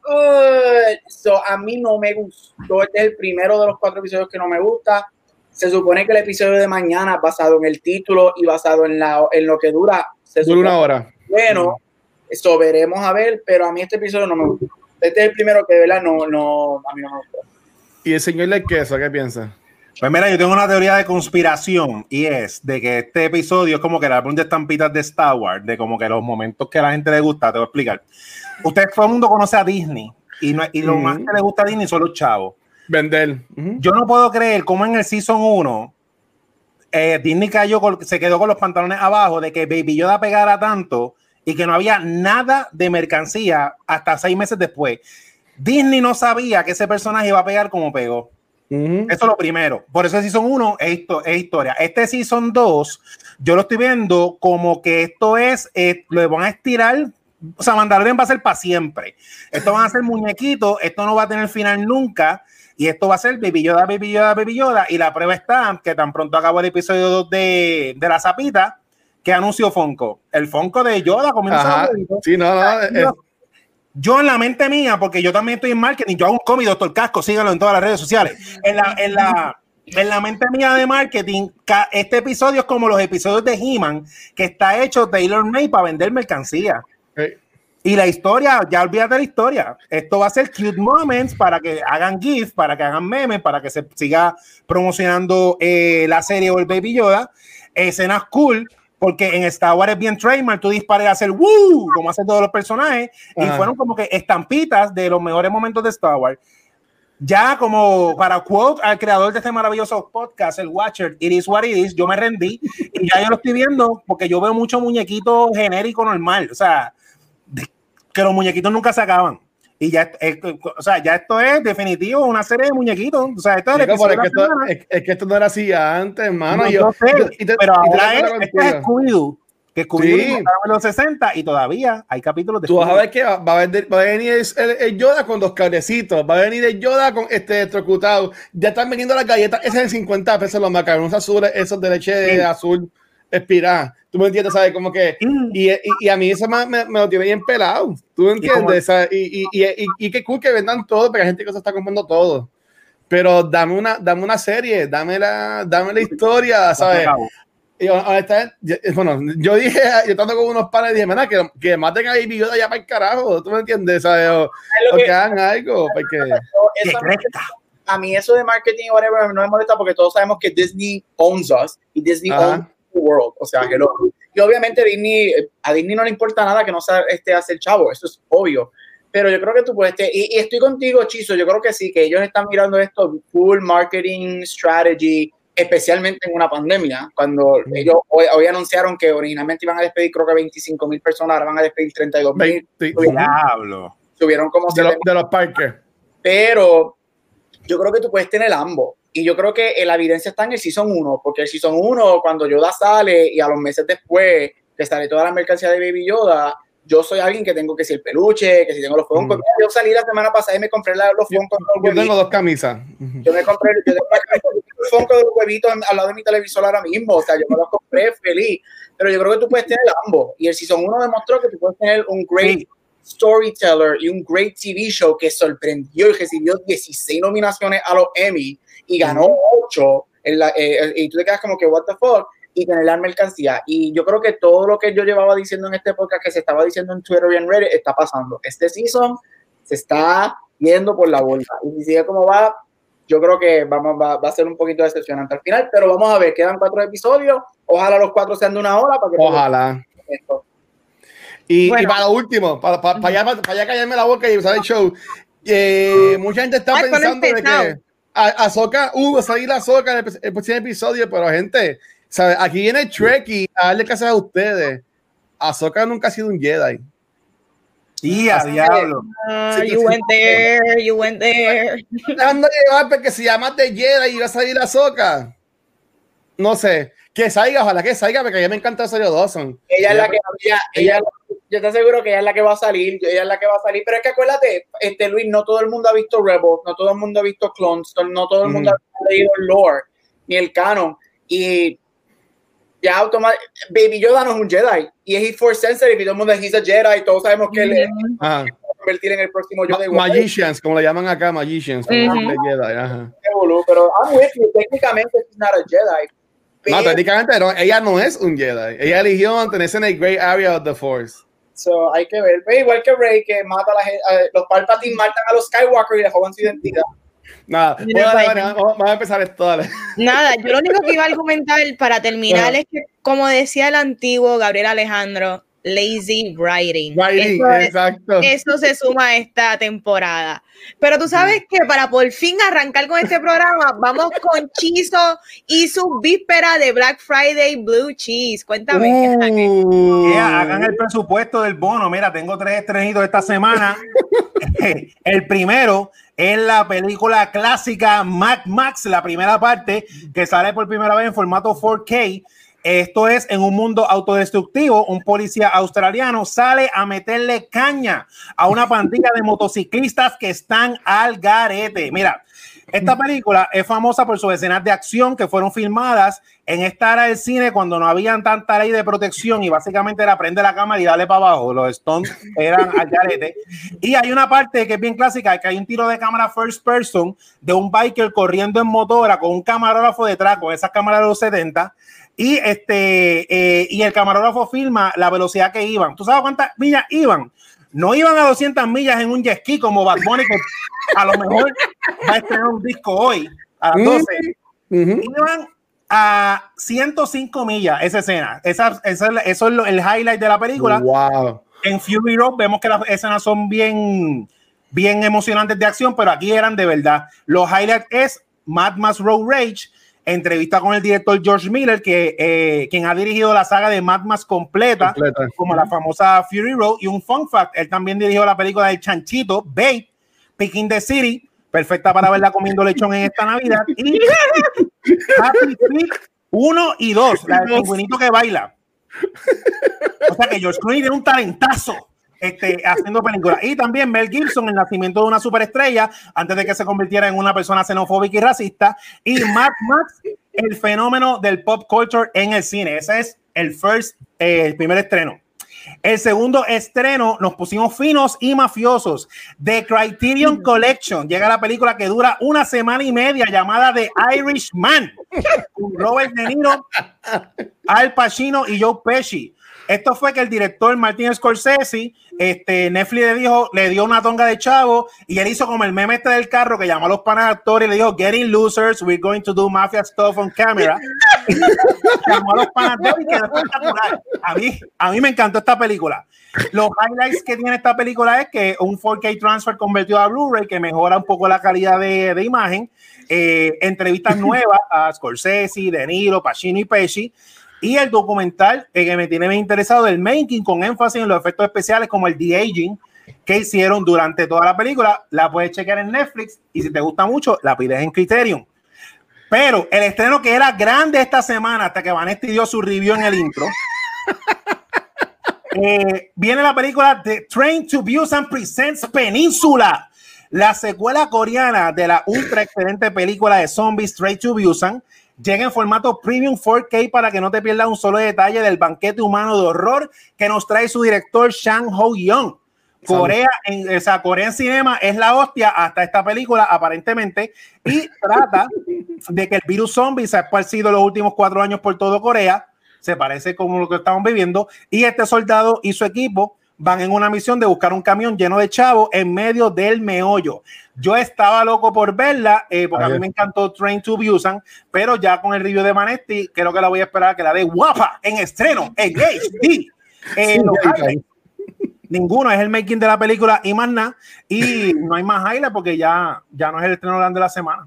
so, a mí no me gustó. Este es el primero de los cuatro episodios que no me gusta. Se supone que el episodio de mañana, basado en el título y basado en, la, en lo que dura, se dura una hora. Bueno, eso veremos a ver, pero a mí este episodio no me gusta. Este es el primero que de verdad no, no, a mí no me gusta. ¿Y el señor de queso qué piensa? Pues mira, yo tengo una teoría de conspiración y es de que este episodio es como que el álbum de estampitas de Star Wars, de como que los momentos que a la gente le gusta, te voy a explicar. Usted todo el mundo conoce a Disney y, no, y lo más que le gusta a Disney son los chavos. Vender. Yo no puedo creer cómo en el Season 1 eh, Disney cayó, se quedó con los pantalones abajo de que Baby Yoda pegara tanto y que no había nada de mercancía hasta seis meses después. Disney no sabía que ese personaje iba a pegar como pegó. Eso es lo primero. Por eso el Season 1 es, es, historia. Este Season 2, yo lo estoy viendo como que esto es, eh, lo van a estirar. O sea, Mandalorian va a ser para siempre. Esto van a ser muñequitos, esto no va a tener final nunca. Y esto va a ser Baby Yoda, Baby Yoda, Baby Yoda. Y la prueba está que tan pronto acabó el episodio 2 de, de La Zapita, que anunció Fonco. El Fonco de Yoda comienza Sí, no, no. Yo en la mente mía, porque yo también estoy en marketing, yo hago un cómic, doctor Casco, síganlo en todas las redes sociales. En la, en la, en la mente mía de marketing, este episodio es como los episodios de He-Man, que está hecho Taylor May para vender mercancía. Y la historia, ya olvídate la historia. Esto va a ser cute moments para que hagan GIF, para que hagan memes, para que se siga promocionando eh, la serie o el Baby Yoda. Escenas cool porque en Star Wars es bien trademark, tú dispares a hacer ¡Woo! como hacen todos los personajes, y fueron como que estampitas de los mejores momentos de Star Wars. Ya como para quote al creador de este maravilloso podcast, el Watcher, It is what it is, yo me rendí y ya yo lo estoy viendo porque yo veo mucho muñequito genérico normal, o sea, que los muñequitos nunca se acaban. Y ya, o sea, ya esto es definitivo, una serie de muñequitos. O sea, esto es, que esto, es, que esto no era así antes, hermano. No, yo, pero ahora es, este es Scooby-Doo. Que Scooby-Doo sí. en los 60 y todavía hay capítulos de Tú vas a ver que va, va, a, venir, va a venir el, el, Yoda con dos carecitos, va a venir el Yoda con este electrocutado. Ya están vendiendo las galletas, ese es el 50 pesos los macarrones azules, esos de leche de azul espiral. ¿Tú me entiendes? ¿Sabes? Como que. Y, y, y a mí eso me, me, lo tiene bien pelado. ¿Tú me entiendes? Y, y, y, y, qué cool que vendan todo, porque hay gente que se está comprando todo. Pero dame una, dame una serie, dame la, dame la historia, ¿sabes? Y bueno, yo dije, <laughs> yo estando con unos panes dije, mira, que, que maten a Baby Yoda ya para el carajo, ¿tú me entiendes? ¿sabes? O, o que, hagan algo, porque... a mí eso de marketing, whatever, no me molesta porque todos sabemos que Disney owns us y Disney owns world. O sea, que lo, y obviamente Disney, a Disney no le importa nada que no sea este hacer chavo, eso es obvio. Pero yo creo que tú puedes, y, y, estoy contigo, Chizo, yo creo que sí, que ellos están mirando esto full marketing strategy, especialmente en una pandemia, cuando ellos hoy, hoy, anunciaron que originalmente iban a despedir creo que 25 mil personas, ahora van a despedir 32 mil. Diablo. Subieron como... De, lo, de los parques. Pero yo creo que tú puedes tener ambos y yo creo que la evidencia está en el Season 1, porque el Season 1, cuando Yoda sale y a los meses después que sale toda la mercancía de Baby Yoda, yo soy alguien que tengo que si el peluche, que si tengo los Funkos. Mm. Yo salí la semana pasada y me compré los Funkos. Yo, yo tengo dos camisas. Yo me compré yo tengo los Funkos de los huevitos al lado de mi televisor ahora mismo. O sea, yo me los compré feliz. Pero yo creo que tú puedes tener ambos. Y el Season 1 demostró que tú puedes tener un great. Storyteller y un great TV show que sorprendió y recibió 16 nominaciones a los Emmy y ganó 8 en la, eh, y tú te quedas como que, what the fuck, y tener la mercancía. Y yo creo que todo lo que yo llevaba diciendo en este podcast, que se estaba diciendo en Twitter y en Reddit, está pasando. Este season se está yendo por la bolsa. Y si sigue como va, yo creo que vamos, va, va, a ser un poquito decepcionante al final, pero vamos a ver, quedan cuatro episodios, ojalá los cuatro sean de una hora para que... Ojalá. Esto. Y, bueno. y, para lo último, para, para, para, allá, para, allá, callarme la boca y usar el show, eh, mucha gente está Ay, pensando de que Azoka, uh, va a salir Azoka en el, el próximo episodio, pero gente, ¿sabe? aquí viene Trekkie a darle caso a ustedes. Azoka nunca ha sido un Jedi. Sí, a diablo. Uh, you went there, you went there. Dejando llevar porque se llama de Jedi y va a salir Azoka. No sé. Que salga, ojalá que salga, porque a mí me encanta Serio Dawson. Ella es la que ella, ella, yo te aseguro que ella es la que va a salir, ella es la que va a salir, pero es que acuérdate, este Luis, no todo el mundo ha visto Rebels, no todo el mundo ha visto Clone Storm, no todo el mundo mm. ha leído el lore, ni el canon, y ya automáticamente, Baby Yoda no es un Jedi, y es Force Sensitive, y todo el mundo dice Jedi, y todos sabemos que mm. él ah. es convertir en el próximo Yoda. Ma magicians, como le llaman acá, Magicians. Jedi, ajá. Pero I'm with you, técnicamente es not a Jedi, no, técnicamente no, ella no es un Jedi. Ella eligió mantenerse en el Great Area of the Force. So, hay que ver. Igual que Rey, que mata a la gente, los Palpatine matan a los Skywalker y le jodan su identidad. Nada, vamos a empezar esto. Dale. Nada, yo lo único que iba a argumentar para terminar no. es que, como decía el antiguo Gabriel Alejandro, lazy writing. Writing, eso, es- exacto. eso se suma a esta temporada. Pero tú sabes que para por fin arrancar con este programa, vamos con <laughs> Chizo y su víspera de Black Friday Blue Cheese. Cuéntame. Uh. Yeah, hagan el presupuesto del bono. Mira, tengo tres estrenitos esta semana. <laughs> el primero es la película clásica Mad Max, la primera parte que sale por primera vez en formato 4K. Esto es en un mundo autodestructivo. Un policía australiano sale a meterle caña a una pandilla de motociclistas que están al garete. Mira, esta película es famosa por sus escenas de acción que fueron filmadas en esta era del cine cuando no habían tanta ley de protección y básicamente era prender la cámara y darle para abajo. Los Stones eran al garete. Y hay una parte que es bien clásica, que hay un tiro de cámara first person de un biker corriendo en motora con un camarógrafo detrás, con esas cámaras de los 70. Y, este, eh, y el camarógrafo filma la velocidad que iban. ¿Tú sabes cuántas millas iban? No iban a 200 millas en un jet ski como Bad Bunny, que a lo mejor va a estrenar un disco hoy a las 12. Ujú. Iban a 105 millas esa escena. Esa, esa- eso es lo- el highlight de la película. Wow. En Fury Road vemos que las escenas son bien, bien emocionantes de acción, pero aquí eran de verdad. Los highlights es Mad Max Road Rage, entrevista con el director George Miller, que, eh, quien ha dirigido la saga de Mad Max completa, Completa. como la famosa Fury Road. Y un fun fact, él también dirigió la película del Chanchito, Babe, Picking the City, perfecta para verla comiendo lechón en esta Navidad. Y <laughs> Happy Feet 1 y 2, la del pingüinito que baila. O sea que George Clooney tiene un talentazo este, haciendo películas. Y también Mel Gibson, el nacimiento de una superestrella, antes de que se convirtiera en una persona xenofóbica y racista. Y Mad Max, el fenómeno del pop culture en el cine. Ese es el first, eh, el primer estreno. El segundo estreno nos pusimos finos y mafiosos. The Criterion Collection llega la película que dura una semana y media llamada The Irishman. Con Robert De Niro, Al Pacino y Joe Pesci. Esto fue que el director Martin Scorsese, este, Netflix le dijo, le dio una tonga de chavo y él hizo como el meme este del carro que llamó a los panas actores y le dijo, getting losers, we're going to do mafia stuff on camera. <laughs> llamó a los panas de y quedó espectacular. A mí, a mí me encantó esta película. Los highlights que tiene esta película es que un 4K transfer convertido a Blu-ray que mejora un poco la calidad de, de imagen, eh, entrevistas nuevas a Scorsese, De Niro, Pacino y Pesci, y el documental eh, que me tiene bien interesado del making con énfasis en los efectos especiales como el de-aging que hicieron durante toda la película. La puedes chequear en Netflix y si te gusta mucho, la pides en Criterion. Pero el estreno que era grande esta semana, hasta que Vanesti dio su review en el intro, <laughs> eh, viene la película The Train to Busan Presents Peninsula, la secuela coreana de la ultra excelente película de zombies Train to Busan. Llega en formato premium 4K para que no te pierdas un solo detalle del banquete humano de horror que nos trae su director Shang Ho-young. Corea en, o sea, Corea en cinema es la hostia hasta esta película, aparentemente, y <laughs> trata de que el virus zombie se ha esparcido los últimos cuatro años por todo Corea, se parece como lo que estamos viviendo, y este soldado y su equipo van en una misión de buscar un camión lleno de chavos en medio del meollo. Yo estaba loco por verla, eh, porque a mí me encantó Train to Busan, pero ya con el review de Manetti, creo que la voy a esperar a que la dé guapa en estreno, en <laughs> HD. Eh, highlights, Ninguno es el making de la película y más nada. Y no hay más highlight porque ya, ya no es el estreno grande de la semana.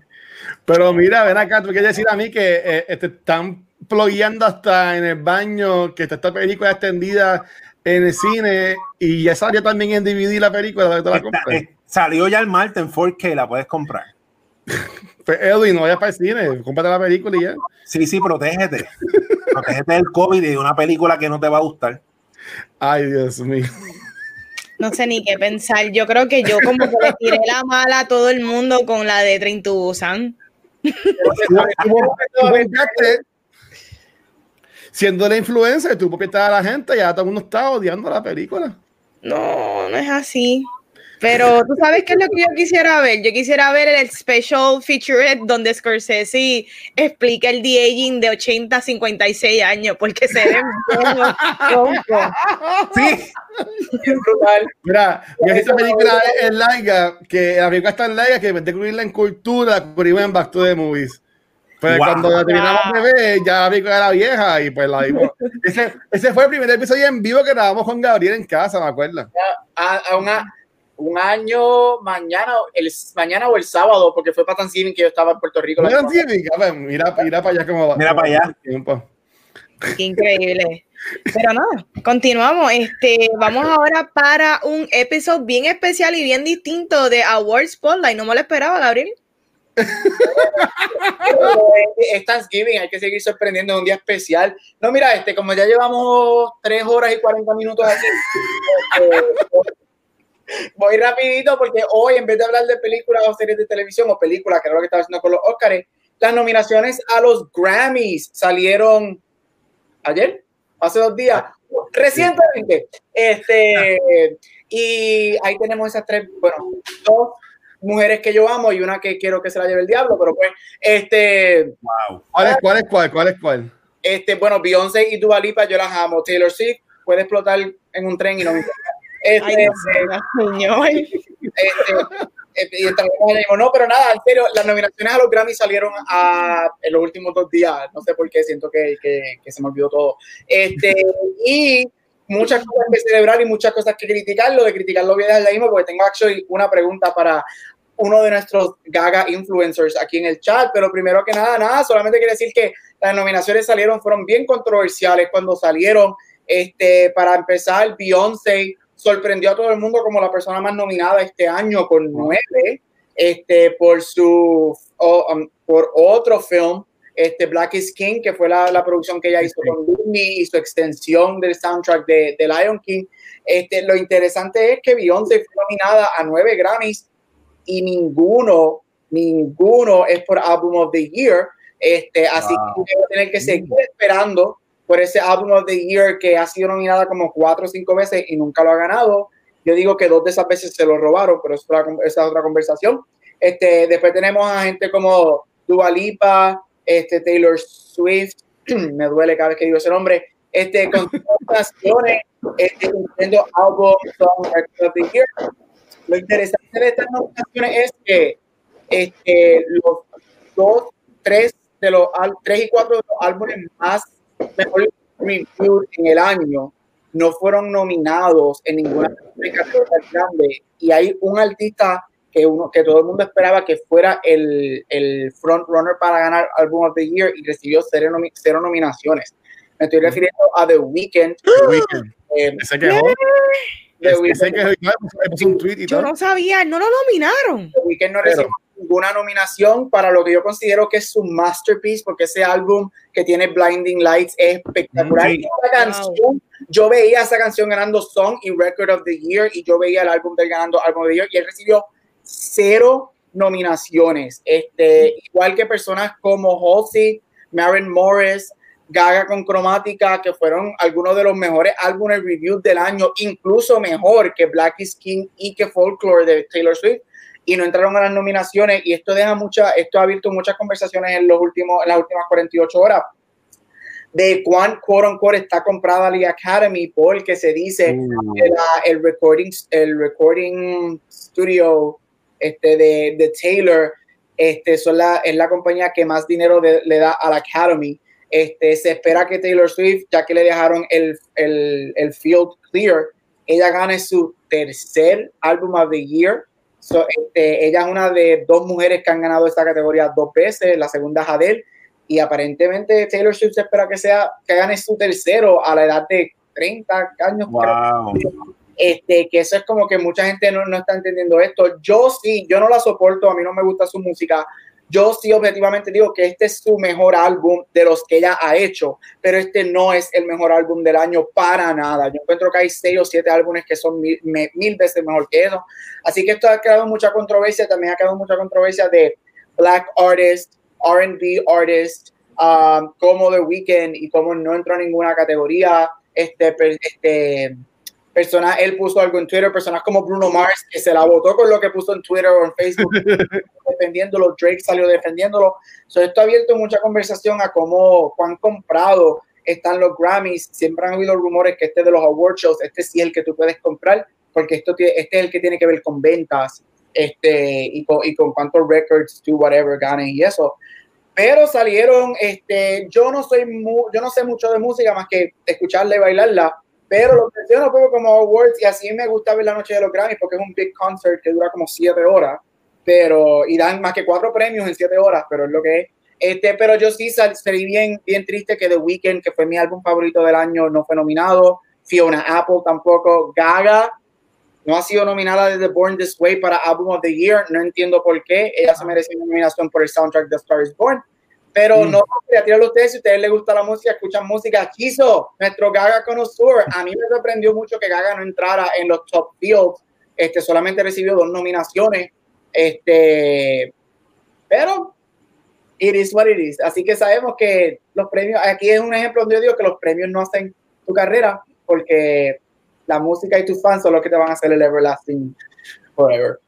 Pero mira, ven acá, tú quieres decir a mí que eh, te están plugueando hasta en el baño, que está esta película extendida en el cine y ya salió también en DVD la película, ¿dónde te la Está- compras? eh, salió ya el martes en 4K, la puedes comprar. <laughs> Pues, Edwin, no vayas para el cine, cómprate la película y ya. Sí, sí, protégete. <laughs> protégete del COVID y de una película que no te va a gustar. Ay, Dios mío. No sé ni qué pensar. Yo creo que yo como que le tiré la mala a todo el mundo con la de Train to Busan. <laughs> Tú- tú pompeaste, Siendo la influencer, tú pompeaste a la gente, ya todo el mundo está odiando la película. No, no es así. Pero tú sabes qué es lo que yo quisiera ver. Yo quisiera ver el special featurette donde Scorsese explica el de-aging de 80 a 56 años, porque se ven. Sí, Es brutal. Mira, y esa película es larga, que la película es tan larga que de incluirla en cultura, la cubrimos en Back to the Movies. Pues cuando la terminamos de ver, ya vi que era vieja y pues la dimos. <laughs> ese, ese fue el primer episodio en vivo que grabamos con Gabriel en casa, me acuerdo. A, a una, un año mañana, el, mañana o el sábado, porque fue para Thanksgiving que yo estaba en Puerto Rico. Thanksgiving, mira, mira para allá cómo va. Mira para allá. Qué increíble. Pero nada, continuamos. Este, vamos ahora para un episodio bien especial y bien distinto de Awards Spotlight. No me lo esperaba, Gabriel. <laughs> es Thanksgiving, hay que seguir sorprendiendo un día especial. No, mira, este, como ya llevamos tres horas y 40 minutos aquí, este, voy rapidito porque hoy, en vez de hablar de películas o series de televisión o películas, que era lo que estaba haciendo con los Oscars, las nominaciones a los Grammys salieron ayer, hace dos días, recientemente. Este, y ahí tenemos esas tres, bueno, dos mujeres que yo amo y una que quiero que se la lleve el diablo, pero pues, este. Wow. ¿Cuál es cuál es cuál? ¿Cuál es cuál? Este, bueno, Beyoncé y Dua Lipa, yo las amo. Taylor Swift puede explotar en un tren y no me importa. Este, Ay, señor. Este, este, y no, pero nada, en serio, las nominaciones a los Grammy salieron a, en los últimos dos días. No sé por qué, siento que, que, que se me olvidó todo. Este, y muchas cosas que celebrar y muchas cosas que criticar. Lo de criticarlo voy a dejar mismo porque tengo actually una pregunta para uno de nuestros Gaga influencers aquí en el chat. Pero primero que nada, nada, solamente quiero decir que las nominaciones salieron, fueron bien controversiales cuando salieron. Este, para empezar, Beyoncé sorprendió a todo el mundo como la persona más nominada este año con nueve, este, por su, um, por otro film este Black is King, que fue la, la producción que ella hizo con Disney y su extensión del soundtrack de, de, Lion King. Este, lo interesante es que Beyoncé fue nominada a nueve Grammys y ninguno, ninguno es por Album of the Year. Este, así que voy a tener que seguir esperando por ese Album of the Year que ha sido nominada como cuatro o cinco veces y nunca lo ha ganado. Yo digo que dos de esas veces se lo robaron, pero esa es otra conversación. Este, después tenemos a gente como Dua Lipa, este, Taylor Swift, <clears throat> me duele cada vez que digo ese nombre, este, con <laughs> canciones, este, Album Song of the Year. Lo interesante de estas nominaciones es que este, los dos, tres de los tres y cuatro de los álbumes más mejor en el año no fueron nominados en ninguna categoría grande y hay un artista que, uno, que todo el mundo esperaba que fuera el, el front runner para ganar Album of the Year y recibió cero, cero nominaciones. Me estoy refiriendo a The Weeknd. The Weeknd. Eh, ¿Ese quejó? The Weeknd. Yo no sabía, no lo nominaron. The Weeknd no recibió ninguna nominación para lo que yo considero que es su masterpiece, porque ese álbum que tiene Blinding Lights es espectacular. canción, yo veía esa canción ganando Song y Record of the Year, y yo veía el álbum del ganando Album of the Year, y él recibió cero nominaciones. Este, igual que personas como Halsey, Maren Morris, Gaga con Cromática, que fueron algunos de los mejores álbumes reviews del año, incluso mejor que Black is King y que Folklore de Taylor Swift, y no entraron a las nominaciones. Y esto deja mucha, esto ha abierto muchas conversaciones en, los últimos, en las últimas 48 horas de cuán quote unquote está comprada la Academy porque se dice mm. que el recording el recording studio este, de, de Taylor, este, son la, es la compañía que más dinero le da a la Academy. Este, se espera que Taylor Swift, ya que le dejaron el, el, el field clear, ella gane su tercer álbum of the year. este, ella es una de dos mujeres que han ganado esta categoría dos veces, la segunda es Adele, y aparentemente Taylor Swift se espera que sea que gane su tercero a la edad de 30 años. Este, que eso es como que mucha gente no, no está entendiendo esto. Yo sí, yo no la soporto, a mí no me gusta su música. Yo sí objetivamente digo que este es su mejor álbum de los que ella ha hecho, pero este no es el mejor álbum del año para nada. Yo encuentro que hay seis o siete álbumes que son mil, veces mejor que eso. Así que esto ha creado mucha controversia, también ha creado mucha controversia de Black Artists, RB Artists, um, como The Weeknd y como no entró en ninguna categoría. Este, este, personas, él puso algo en Twitter, personas como Bruno Mars, que se la votó con lo que puso en Twitter o en Facebook, <laughs> defendiéndolo, Drake salió defendiéndolo. So, esto ha abierto mucha conversación a cómo, cuán comprado están los Grammys. Siempre han habido rumores que este de los award shows, este sí es el que tú puedes comprar, porque esto, este es el que tiene que ver con ventas este, y, con, y con cuántos records, do whatever, ganen y eso. pero salieron, este, yo no soy yo no sé mucho de música más que escucharla y bailarla, pero lo menciono un poco como awards y así me gusta ver la noche de los Grammys porque es un big concert que dura como siete horas, pero y dan más que cuatro premios en siete horas, pero es lo que es. Este, pero yo sí salí bien, bien triste que The Weeknd, que fue mi álbum favorito del año, no fue nominado. Fiona Apple tampoco. Gaga no ha sido nominada desde Born This Way para Album of the Year. No entiendo por qué. Ella se merece una nominación por el soundtrack de Star is Born. Pero mm. no quería tirarlo a ustedes. Si a ustedes les gusta la música, escuchan música. Quiso nuestro Gaga connoisseur. A mí me sorprendió mucho que Gaga no entrara en los top fields. Este, solamente recibió dos nominaciones. Este, pero it is what it is. Así que sabemos que los premios, aquí es un ejemplo donde yo digo que los premios no hacen tu carrera porque la música y tus fans son los que te van a hacer el everlasting forever.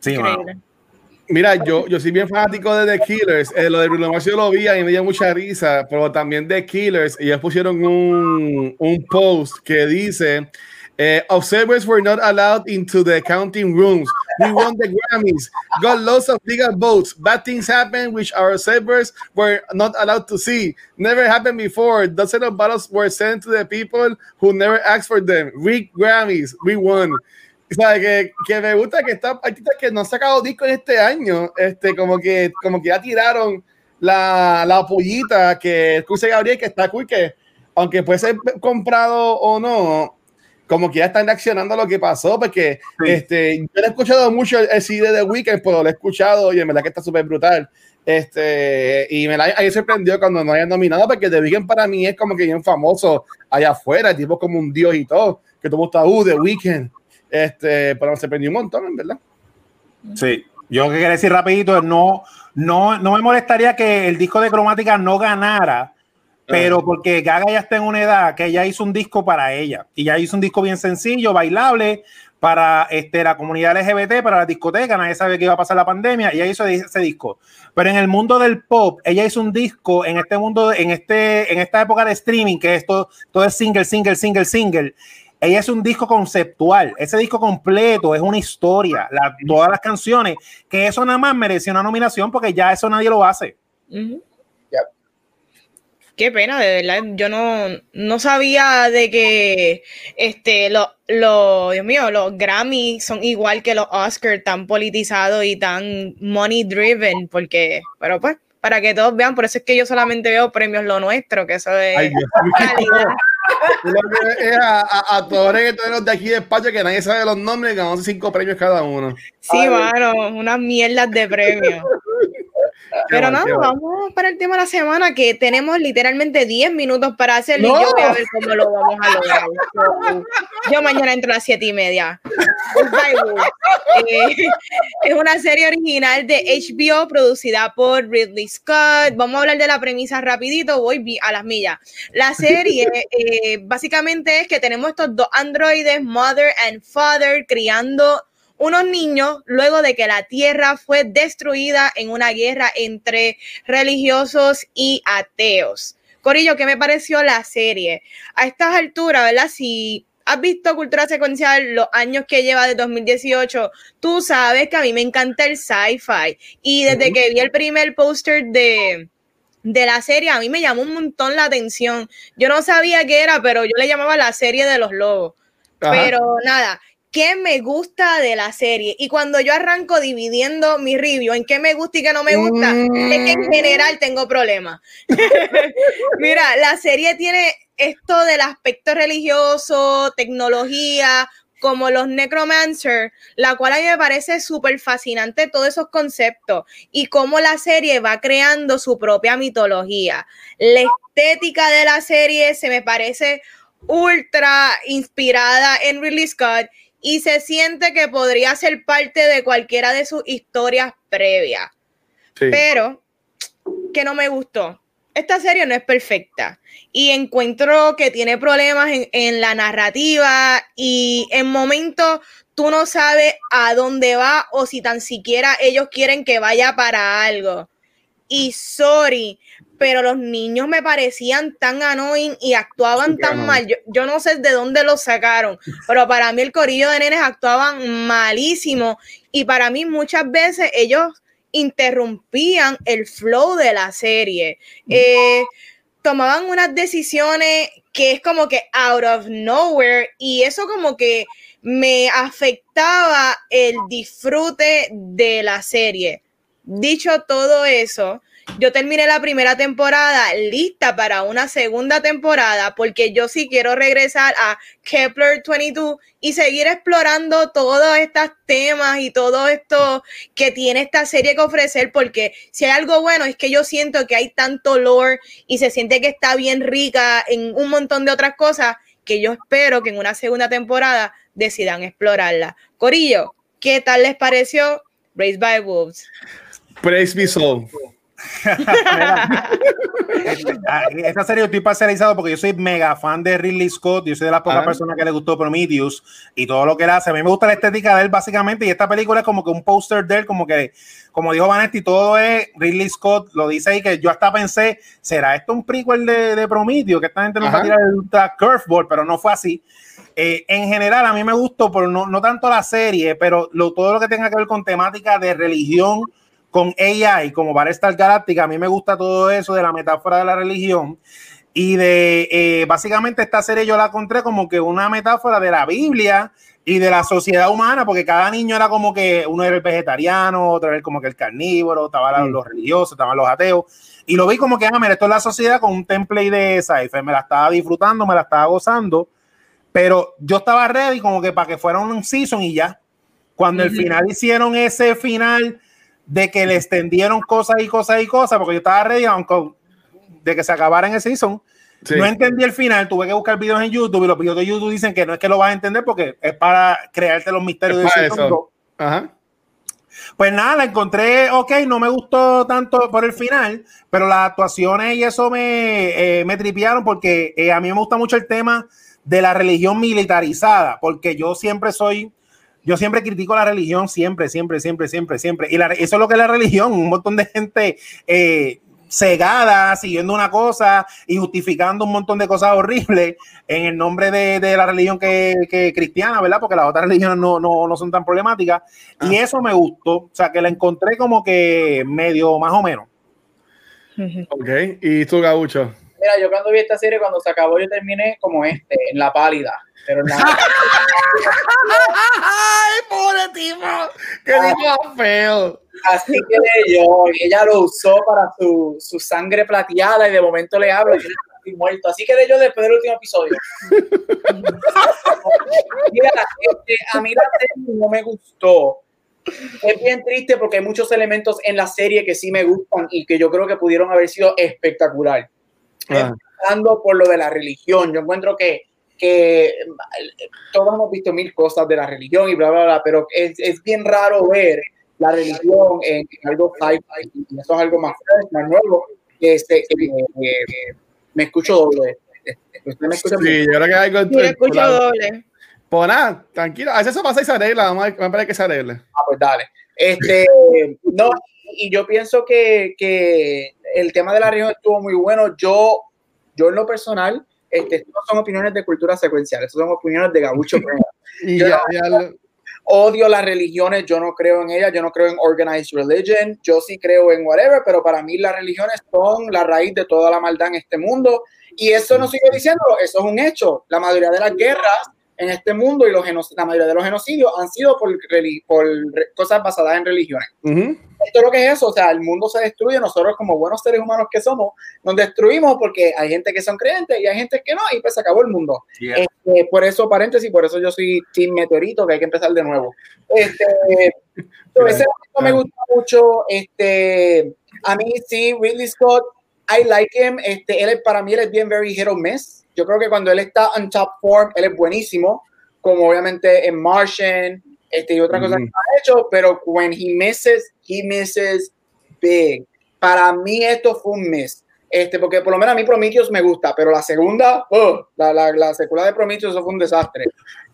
Sí, Mira, yo, yo soy bien fanático de The Killers. Eh, lo de Bruno Mars yo lo vi y me dio mucha risa, pero también The Killers. Ellos pusieron un, un post que dice Uh, observers were not allowed into the counting rooms. We won the Grammys, got lots of legal votes. Bad things happened, which our observers were not allowed to see. Never happened before. Dozens of bottles were sent to the people who never asked for them. We Grammys, we won. O sea, que, que me gusta que está artistas que no han sacado disco en este año, este, como que, como que ya tiraron la, la pollita que escuche Gabriel, que está cool, que aunque puede ser comprado o no, como que ya están reaccionando a lo que pasó, porque este, yo he escuchado mucho el, CD de The Weeknd, pero lo he escuchado y en verdad que está súper brutal. Este, y me la ahí sorprendió cuando no hayan nominado, porque The Weeknd para mí es como que bien famoso allá afuera, tipo como un dios y todo, que todo está, uh, The Weeknd. Este, pero me sorprendió un montón, en verdad. Sí, yo que quería decir rapidito, no, no, no me molestaría que el disco de cromática no ganara, pero porque Gaga ya está en una edad que ella hizo un disco para ella y ya hizo un disco bien sencillo, bailable para este, la comunidad LGBT, para la discoteca, nadie sabe qué iba a pasar la pandemia, y ella hizo ese disco. Pero en el mundo del pop, ella hizo un disco en este mundo, en, este, en esta época de streaming, que esto todo es single, single, single, single. Ella es un disco conceptual, ese disco completo es una historia, todas las canciones, que eso nada más merecía una nominación porque ya eso nadie lo hace. Qué pena, de verdad. Yo no, no sabía de que este los lo, Dios mío, los Grammy son igual que los Oscars, tan politizados y tan money driven, porque, pero pues, para que todos vean, por eso es que yo solamente veo premios lo nuestro, que eso es a, a, todos los de aquí de España que nadie sabe los nombres, ganamos cinco premios cada uno. Sí, mano, unas mierdas de premios. Pero nada, vamos para el tema de la semana que tenemos literalmente 10 minutos para hacerlo y yo voy a ver cómo lo vamos a lograr. yo mañana entro a las 7 y media. Eh, <laughs> es una serie original de HBO producida por Ridley Scott. Vamos a hablar de la premisa rapidito, voy a las millas. La serie <laughs> eh, básicamente es que tenemos estos dos androides, Mother and Father, criando unos niños luego de que la tierra fue destruida en una guerra entre religiosos y ateos. Corillo, ¿qué me pareció la serie? A estas alturas, ¿verdad? Si has visto Cultura Secuencial los años que lleva de 2018, tú sabes que a mí me encanta el sci-fi. Y desde que vi el primer póster de, de la serie, a mí me llamó un montón la atención. Yo no sabía qué era, pero yo le llamaba la serie de los lobos. Pero nada, qué me gusta de la serie. Y cuando yo arranco dividiendo mi review en qué me gusta y qué no me gusta, es que en mm. general tengo problemas. <laughs> Mira, la serie tiene esto del aspecto religioso, tecnología, como los Necromancer, la cual a mí me parece súper fascinante todos esos conceptos y cómo la serie va creando su propia mitología. La estética de la serie se me parece ultra inspirada en Ridley Scott y se siente que podría ser parte de cualquiera de sus historias previas. Pero que no me gustó. Esta serie no es perfecta y encuentro que tiene problemas en, en la narrativa y en momentos tú no sabes a dónde va o si tan siquiera ellos quieren que vaya para algo. Y sorry, pero los niños me parecían tan annoying y actuaban tan mal. Yo, no sé de dónde los sacaron, <laughs> pero para mí el corillo de nenes actuaban malísimo y para mí muchas veces ellos interrumpían el flow de la serie. Eh, tomaban unas decisiones que es como que out of nowhere y eso como que me afectaba el disfrute de la serie. Dicho todo eso, yo terminé la primera temporada lista para una segunda temporada porque yo sí quiero regresar a Kepler 22 y seguir explorando todos estos temas y todo esto que tiene esta serie que ofrecer porque si hay algo bueno es que yo siento que hay tanto lore y se siente que está bien rica en un montón de otras cosas que yo espero que en una segunda temporada decidan explorarla. Corillo, ¿qué tal les pareció Raised by Wolves? Praise be so. Esta serie estoy parcializado porque yo soy mega fan de Ridley Scott. Yo soy de las pocas personas que le gustó Prometheus y todo lo que él hace. A mí me gusta la estética de él, básicamente. Y esta película es como que un póster de él, como que, como dijo Vanetti, todo es Ridley Scott. Lo dice ahí que yo hasta pensé, ¿será esto un prequel de, de Prometheus? Que esta gente no va a tirar el curveball, pero no fue así. Eh, en general, a mí me gustó, pero no, no tanto la serie, pero lo, todo lo que tenga que ver con temática de religión con AI como para estar Galáctica. A mí me gusta todo eso de la metáfora de la religión y de eh, básicamente esta serie yo la encontré como que una metáfora de la Biblia y de la sociedad humana, porque cada niño era como que uno era el vegetariano, otro era como que el carnívoro, estaban los religiosos, estaban los ateos, y lo vi como que, ah, mira, esto es la sociedad con un template de esa, me la estaba disfrutando, me la estaba gozando, pero yo estaba ready como que para que fuera un season y ya. Cuando al final hicieron ese final de que le extendieron cosas y cosas y cosas, porque yo estaba ready, aunque de que se acabara en el season. No entendí el final, tuve que buscar videos en YouTube y los videos de YouTube dicen que no es que lo vas a entender porque es para crearte los misterios de season Pues nada, la encontré, ok, no me gustó tanto por el final, pero las actuaciones y eso me, eh, me tripearon porque eh, a mí me gusta mucho el tema de la religión militarizada, porque yo siempre soy yo siempre critico la religión, siempre, siempre, siempre, siempre, siempre. Y eso es lo que es la religión, un montón de gente eh, cegada, siguiendo una cosa y justificando un montón de cosas horribles en el nombre de, la religión que, que, cristiana, ¿verdad? Porque las otras religiones no, no, no son tan problemáticas. Y ah. eso me gustó, o sea, que la encontré como que medio más o menos. Ok, ¿y tú, Gaucho? Mira, yo cuando vi esta serie, cuando se acabó, yo terminé como este, en la pálida. Pero nada. <laughs> ¡Ay, pobre tipo! ¡Qué tipo feo! Así que yo, ella lo usó para su, su sangre plateada y de momento le hablo y muerto. Así que de yo después del último episodio. <laughs> Mira, este, a mí la serie no me gustó. Es bien triste porque hay muchos elementos en la serie que sí me gustan y que yo creo que pudieron haber sido espectacular. Ah. Empezando por lo de la religión. Yo encuentro que que todos hemos visto mil cosas de la religión y bla, bla, bla, pero es, es bien raro ver la religión en, algo sci-fi y eso es algo más, más nuevo que, este, que, me escucho doble. ¿Usted me escucha sí, yo creo que hay algo sí, escucho doble. Pues nada, tranquilo, a veces eso pasa y se arregla, vamos a ver que se arregle. Ah, pues dale. Este, no, y yo pienso que, que el tema de la religión estuvo muy bueno. Yo, yo en lo personal, este, no son opiniones de cultura secuencial, son opiniones de Gabucho. <laughs> Odio las religiones, yo no creo en ellas, yo no creo en organized religion, yo sí creo en whatever, pero para mí las religiones son la raíz de toda la maldad en este mundo. Y eso no sigo diciendo, eso es un hecho. La mayoría de las guerras en este mundo y los la mayoría de los genocidios han sido por, por cosas basadas en religiones. Esto es lo que es eso, o sea, el mundo se destruye, nosotros como buenos seres humanos que somos, nos destruimos porque hay gente que son creyentes y hay gente que no, y pues se acabó el mundo. Este, por eso, paréntesis, por eso yo soy Team Meteorito, que hay que empezar de nuevo. Este, <laughs> ese me gusta mucho, este, a mí sí, Ridley Scott, I like him, este, él para mí él es bien very hit or miss, yo creo que cuando él está en top form, él es buenísimo, como obviamente en Martian este, y otra cosa que ha hecho, pero when he misses, he misses big. Para mí esto fue un miss. Este, porque por lo menos a mí Prometheus me gusta, pero la segunda, oh, la, la, la, secuela de Prometheus, eso fue un desastre.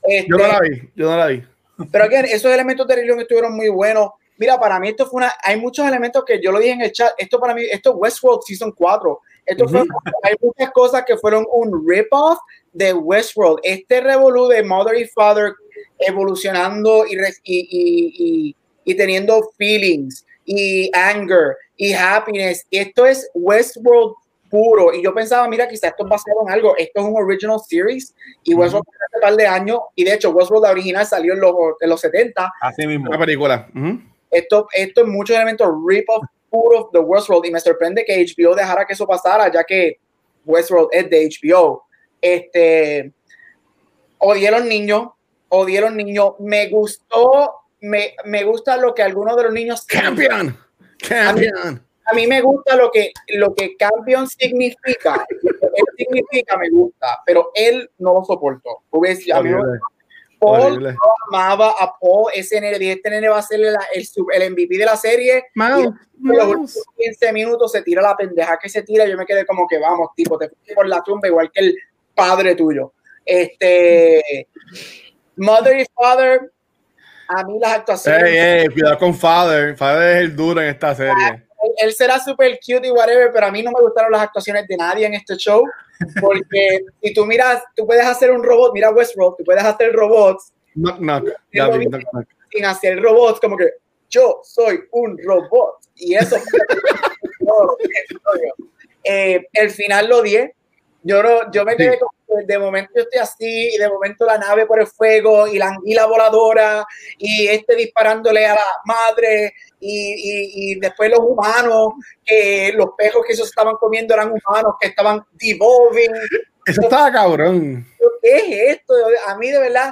Este, yo no la vi, yo no la vi. Pero again, esos elementos de religión estuvieron muy buenos. Mira, para mí esto fue una, hay muchos elementos que yo lo dije en el chat, esto para mí, esto es Westworld Season 4, esto fue, hay muchas cosas que fueron un rip-off de Westworld. Este revolú de Mother y Father evolucionando y, y, y, y teniendo feelings y anger y happiness. Esto es Westworld puro. Y yo pensaba, mira, quizás esto es basado en algo. Esto es un original series y Westworld hace un par de años. Y de hecho, Westworld la original salió en los, en los 70. Así mismo. Una película. Ujú. Esto, esto es muchos elementos rip-off puro de Westworld. Y me sorprende que HBO dejara que eso pasara, ya que Westworld es de HBO. Este, odié los niños, odié los niños. Me gustó, me, me gusta lo que algunos de los niños Campeón. Campeón. a mí me gusta lo que lo que campeón significa. Él significa me gusta, pero él no lo soportó. Hubiese- a mí no-. Paul Horrible. yo amaba a Paul, ese nene, este nene va a ser el, el, el MVP de la serie. Mouse, Y en los últimos 15 minutos se tira la pendeja que se tira. Yo me quedé como que vamos, tipo, te fuiste por la tumba igual que el padre tuyo. Este, Mother y Father, a mí las actuaciones. Ey, ey, cuidado con Father. Father es el duro en esta serie. él, él será super cute y whatever, pero a mí no me gustaron las actuaciones de nadie en este show, porque <laughs> si tú miras, tú puedes hacer un robot, mira Westworld, tú puedes hacer robots Knock, knock. Vi. knock, knock. sin hacer robots, como que yo soy un robot, y eso episodio. <laughs> Eh, el final lo di, yo, no, yo me quedé Sí. que de momento yo estoy así, y de momento la nave por el fuego, y la anguila voladora, y este disparándole a la madre, y, y, y después los humanos, que los pejos que ellos estaban comiendo eran humanos, que estaban devolving. Eso estaba cabrón. ¿Qué es esto? A mí de verdad,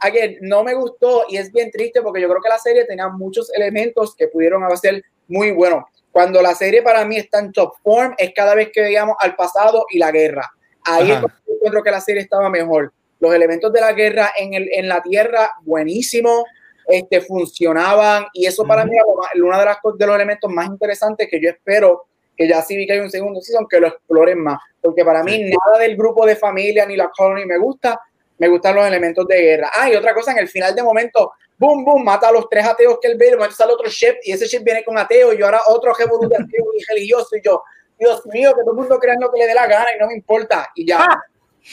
again, no me gustó y es bien triste porque yo creo que la serie tenía muchos elementos que pudieron hacer muy buenos. Cuando la serie para mí está en top form es cada vez que veíamos al pasado y la guerra. Ahí es Ajá. cuando yo encuentro que la serie estaba mejor. Los elementos de la guerra en, el, en la tierra, buenísimo, este, funcionaban y eso para Ujú. mí era lo más- uno de, las, de los elementos más interesantes que yo espero que ya sí vi que hay un segundo season que lo exploren más. Porque para mí nada del grupo de familia ni la colony me gusta, me gustan los elementos de guerra. Ah, y otra cosa, en el final de momento, boom, boom, mata a los tres ateos que él ve, momento sale otro chef y ese chef viene con ateo y yo ahora otro ateo <laughs> y religioso y yo, Dios mío, que todo el mundo crea lo que le dé la gana y no me importa. Y ya,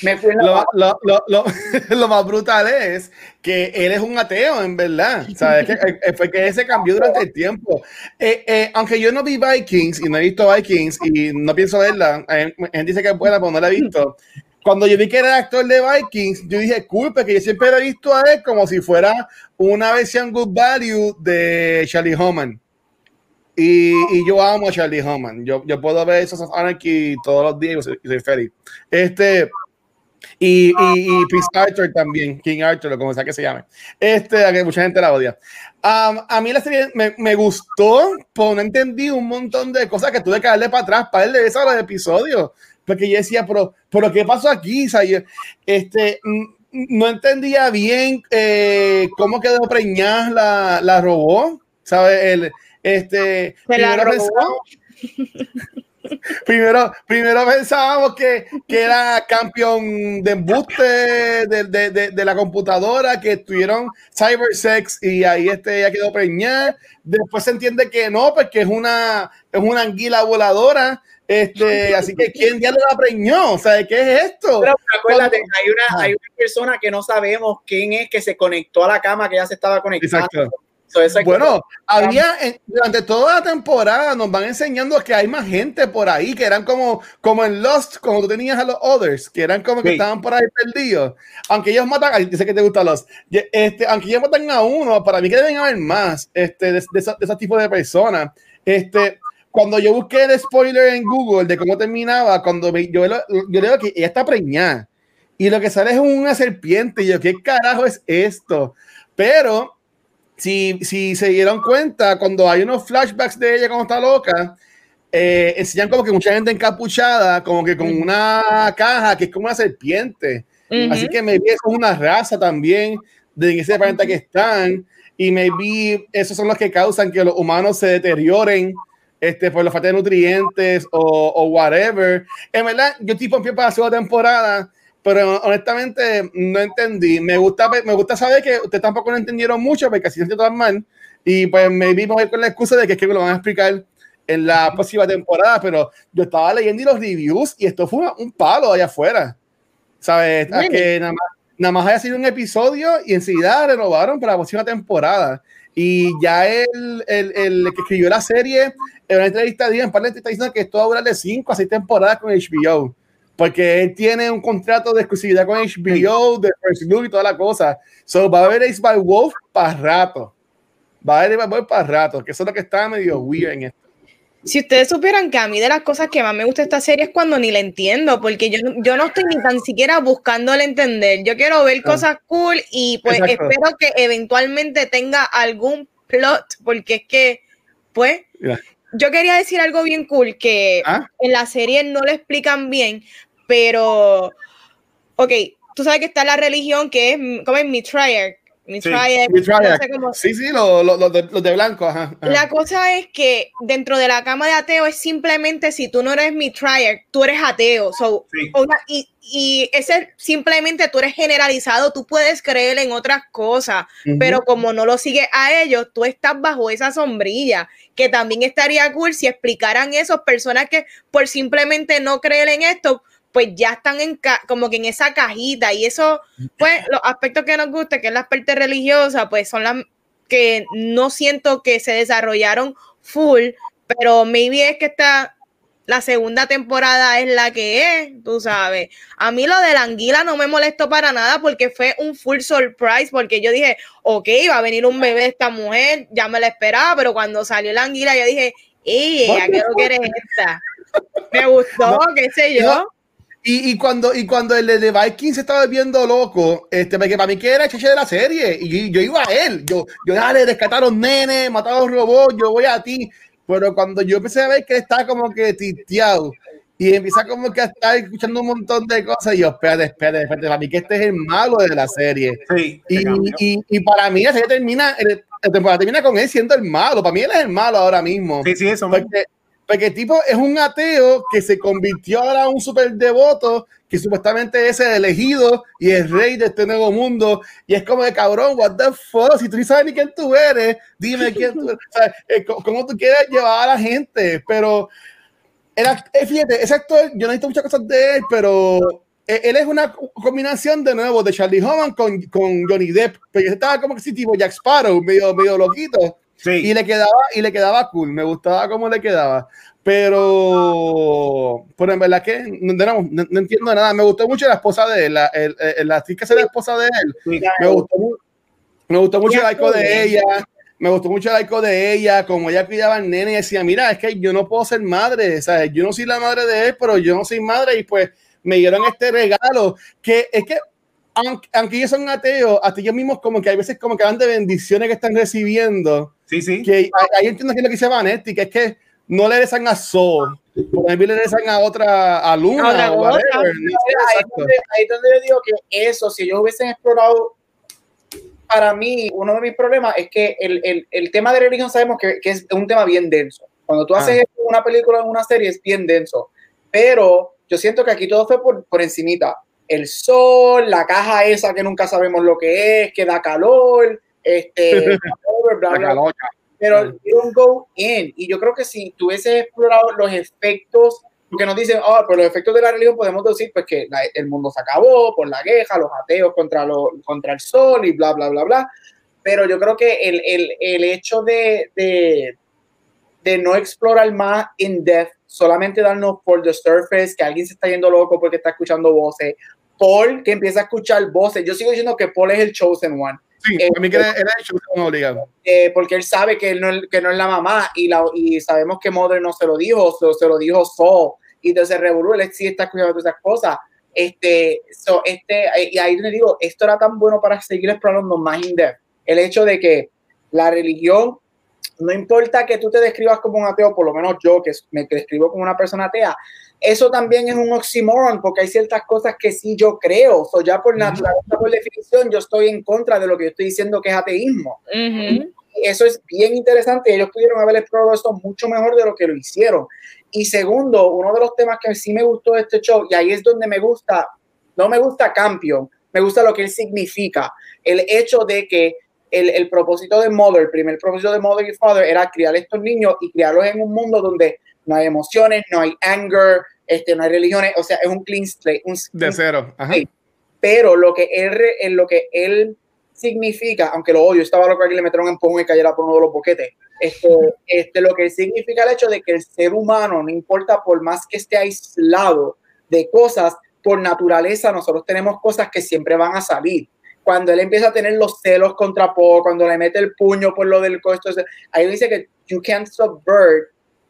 me fui Lo, lo, lo, lo, <laughs> lo más brutal es que él es un ateo, en verdad. ¿Sabes? Que, eh, fue que se cambió durante el tiempo. Eh, eh, aunque yo no vi Vikings y no he visto Vikings y no pienso verla, eh, gente dice que es buena, pero no la he visto. Cuando yo vi que era el actor de Vikings, yo dije, cool, porque yo siempre lo he visto a él como si fuera una versión good value de Charlie Homan. Y, y yo amo a Charlie Homan. Yo, yo puedo ver of Anarchy todos los días y soy, y soy feliz. Este, y, y, y Prince Arthur también, King Arthur, o como sea que se llame. Este, a que mucha gente la odia. Um, a mí la serie me, me gustó, pero no entendí un montón de cosas que tuve que darle para atrás para darle esa a los episodios. Porque yo decía, pero, pero ¿qué pasó aquí? O sea, yo, este, no entendía bien eh, cómo quedó preñada la, la robot, ¿sabes? El, este, Se la robó. pensaba- <laughs> Primero, primero pensábamos que, que era campeón de embuste de, de, de, de la computadora, que tuvieron cybersex y ahí este ya quedó preñada. Después se entiende que no, porque es una, es una anguila voladora. Este, así que ¿quién ya la preñó? O sea, ¿qué es esto? Pero acuérdate, hay una, hay una persona que no sabemos quién es que se conectó a la cama que ya se estaba conectando. Exacto. So, Bueno, había en- durante toda la temporada nos van enseñando que hay más gente por ahí que eran como, como en Lost, como tú tenías a los others, que eran como que Sí. estaban por ahí perdidos. Aunque ellos matan, ay, dice que te gusta Lost, este, aunque ellos matan a uno, para mí que deben haber más este, de, de, de ese tipo de personas. Este, cuando yo busqué el spoiler en Google de cómo terminaba, cuando me- yo, lo- yo leo que ella está preñada y lo que sale es una serpiente. Y yo, ¿qué carajo es esto? Pero si, si se dieron cuenta, cuando hay unos flashbacks de ella cuando está loca, eh, enseñan como que mucha gente encapuchada, como que con una caja que es como una serpiente. Así que maybe es una raza también de ese planeta que están. Y maybe esos son los que causan que los humanos se deterioren este, por la falta de nutrientes o, o whatever. En verdad, yo tipo empiezo para la segunda temporada, pero honestamente no entendí. Me gusta, me gusta saber que ustedes tampoco lo entendieron mucho, porque así se todo mal. Y pues me voy con la excusa de que es que me lo van a explicar en la próxima temporada, pero yo estaba leyendo los reviews y esto fue un palo allá afuera. ¿Sabes? Really? que nada más, nada más haya sido un episodio y enseguida renovaron para la próxima temporada. Y ya el, el, el que escribió la serie, en una entrevista, en par está diciendo que esto va a durar de 5 a 6 temporadas con HBO. Porque él tiene un contrato de exclusividad con HBO, de First Look y toda la cosa. So, va a haber Ace by Wolf para rato. Va a haber Ace by Wolf para rato, que eso es lo que está medio weird en esto. Si ustedes supieran que a mí de las cosas que más me gusta esta serie es cuando ni la entiendo, porque yo, yo no estoy ni tan siquiera buscándole entender. Yo quiero ver cosas cool y pues Exacto. espero que eventualmente tenga algún plot, porque es que, pues, Mira. yo quería decir algo bien cool que ¿Ah? en la serie no lo explican bien, pero, ok, tú sabes que está la religión que es, ¿cómo es? Mitriarch. Mitriarch, Mi triad. no sé cómo- Sí, sí, los lo, lo de, los de blanco, ajá. ajá. la cosa es que dentro de la cama de ateo es simplemente si tú no eres mi trier, tú eres ateo. So, Sí. una- y, y ese simplemente tú eres generalizado, tú puedes creer en otras cosas, Ujú. pero como no lo sigues a ellos, tú estás bajo esa sombrilla, que también estaría cool si explicaran eso, personas que por simplemente no creer en esto, pues ya están en ca- como que en esa cajita y eso, pues <laughs> los aspectos que nos gusta, que es la parte religiosa, pues son las que no siento que se desarrollaron full, pero maybe es que esta la segunda temporada es la que es, tú sabes. A mí lo de la anguila no me molestó para nada porque fue un full surprise, porque yo dije, ok, va a venir un bebé de esta mujer, ya me la esperaba, pero cuando salió la anguila yo dije, ¡eh! ¿A qué lo quieres esta? Me gustó, qué sé yo. Y, y cuando, y cuando el de Viking se estaba viendo loco, este, porque para mí que era el cheche de la serie, y yo, yo iba a él, yo, yo dale, rescatar a los nenes, matar a los robots, yo voy a ti. Pero cuando yo empecé a ver que estaba como que titeado y empieza como que a estar escuchando un montón de cosas, y yo, espérate, espérate, espérate, para mí que este es el malo de la serie. Sí, Y, y, y para mí la serie termina, el- la temporada termina con él siendo el malo. Para mí él es el malo ahora mismo. sí, sí, eso mismo. Porque, el tipo es un ateo que se convirtió ahora un super devoto que supuestamente es el elegido y el rey de este nuevo mundo. Y es como de cabrón, what the fuck, si tú ni sabes ni quién tú eres, dime quién tú eres. O sea, eh, cómo tú quieres llevar a la gente. Pero, act- eh, fíjate, ese actor, yo no he visto muchas cosas de él, pero eh, él es una combinación de nuevo de Charlie Homan con, con Johnny Depp. Porque estaba como que sí, tipo Jack Sparrow, medio, medio loquito Sí. y le quedaba y le quedaba cool me gustaba cómo le quedaba pero pero en verdad que no, no- no- entiendo nada me gustó mucho la esposa de él la, el, el- la actriz que es la esposa de él Sí. me gustó, me gustó mucho el arco de ella me gustó mucho el arco de ella como ella cuidaba al nene y decía mira es que yo no puedo ser madre ¿sabes? yo no soy la madre de él pero yo no soy madre y pues me dieron este regalo que es que aunque, aunque ellos son ateos, hasta ellos mismos como que hay veces como que hablan de bendiciones que están recibiendo Sí, sí. que ahí- entiendo que es lo que dice Vanetti, que es que no le rezan a Sol, por ejemplo, le rezan a otra, a Luna, A otra o whatever, cosa. no ahí, donde, ahí donde yo digo que eso, si ellos hubiesen explorado, para mí, uno de mis problemas es que el, el, el tema de religión sabemos que, que es un tema bien denso. Cuando tú Ah. haces en una película o en una serie es bien denso. Pero yo siento que aquí todo fue por, por encimita. El sol, la caja esa que nunca sabemos lo que es, que da calor, este, <laughs> bla, bla, La bla, pero Mm. you don't go in. Y yo creo que si tú hubieses explorado los efectos, porque nos dicen, ah, pues los efectos de la religión podemos decir pues que la- el mundo se acabó por la queja, los ateos contra, lo- contra el sol y bla, bla, bla, bla. Pero yo creo que el, el, el hecho de, de, de no explorar más in depth, solamente darnos por the surface, que alguien se está yendo loco porque está escuchando voces, Paul que empieza a escuchar voces. Yo sigo diciendo que Paul es el chosen one Sí, Eh, a mí que era obligado. eh, porque él sabe que, él no, que no es la mamá y, la, y sabemos que Mother no se lo dijo, se, se lo dijo Saul y entonces revolú, él sí está escuchando todas esas cosas. Este, so, este, y ahí le digo, esto era tan bueno para seguir explorando más in depth. El hecho de que la religión, no importa que tú te describas como un ateo, por lo menos yo que me describo como una persona atea, eso también es un oxímoron porque hay ciertas cosas que sí yo creo. So, ya por naturaleza, por definición, yo estoy en contra de lo que yo estoy diciendo que es ateísmo eso es bien interesante. Ellos pudieron haber explorado esto mucho mejor de lo que lo hicieron. Y segundo, uno de los temas que sí me gustó de este show, y ahí es donde me gusta, no me gusta Campion, me gusta lo que él significa. El hecho de que el, el propósito de Mother, el primer propósito de Mother y Father era criar a estos niños y criarlos en un mundo donde no hay emociones, no hay anger, este, no hay religiones, o sea, es un clean slate. Un, De cero. Ajá. Pero lo que él, en lo que él significa, aunque lo odio, estaba loco que le metieron un empujón y cayera por uno de los boquetes, este, <laughs> este, lo que significa el hecho de que el ser humano, no importa por más que esté aislado de cosas, por naturaleza nosotros tenemos cosas que siempre van a salir. Cuando él empieza a tener los celos contra Poe, cuando le mete el puño por lo del costo, ahí dice que you can't subvert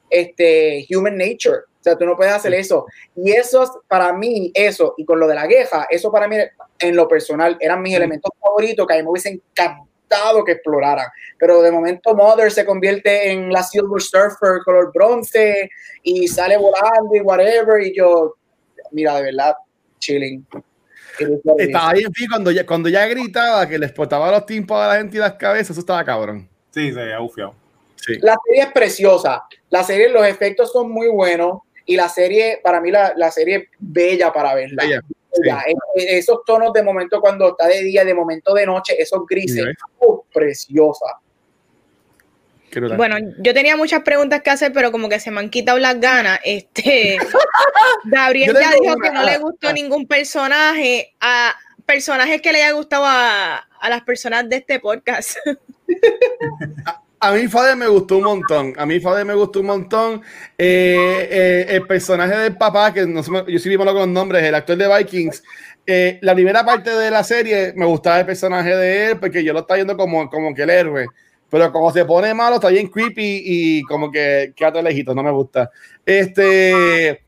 este, human nature. O sea, tú no puedes hacer eso. Y eso, para mí, eso, y con lo de la queja, eso para mí, en lo personal, eran mis elementos favoritos que a mí me hubiesen encantado que exploraran. Pero de momento Mother se convierte en la Silver Surfer color bronce y sale volando y whatever. Y yo, mira, de verdad, chilling. Estaba bien, cuando ya, cuando ya gritaba que le explotaba los timpos a la gente y las cabezas, eso estaba cabrón. Sí, se había bufiado. La serie es preciosa. La serie, los efectos son muy buenos. Y la serie, para mí, la, la serie es bella para verla. Esos tonos de momento cuando está de día, de momento de noche, esos grises, uh, preciosa. Bueno, yo tenía muchas preguntas que hacer, pero como que se me han quitado las ganas. Este, <laughs> Gabriel ya dijo que no le gustó ningún personaje. A personajes que le haya gustado a, a las personas de este podcast. <laughs> A mí Fade me gustó un montón. A mí Fade me gustó un montón. Eh, eh, el personaje del papá, que no sé, yo sí vivo con los nombres, el actor de Vikings. Eh, la primera parte de la serie me gustaba el personaje de él porque yo lo estaba viendo como, como que el héroe. Pero como se pone malo, está bien creepy y como que quédate lejito, no me gusta. Este,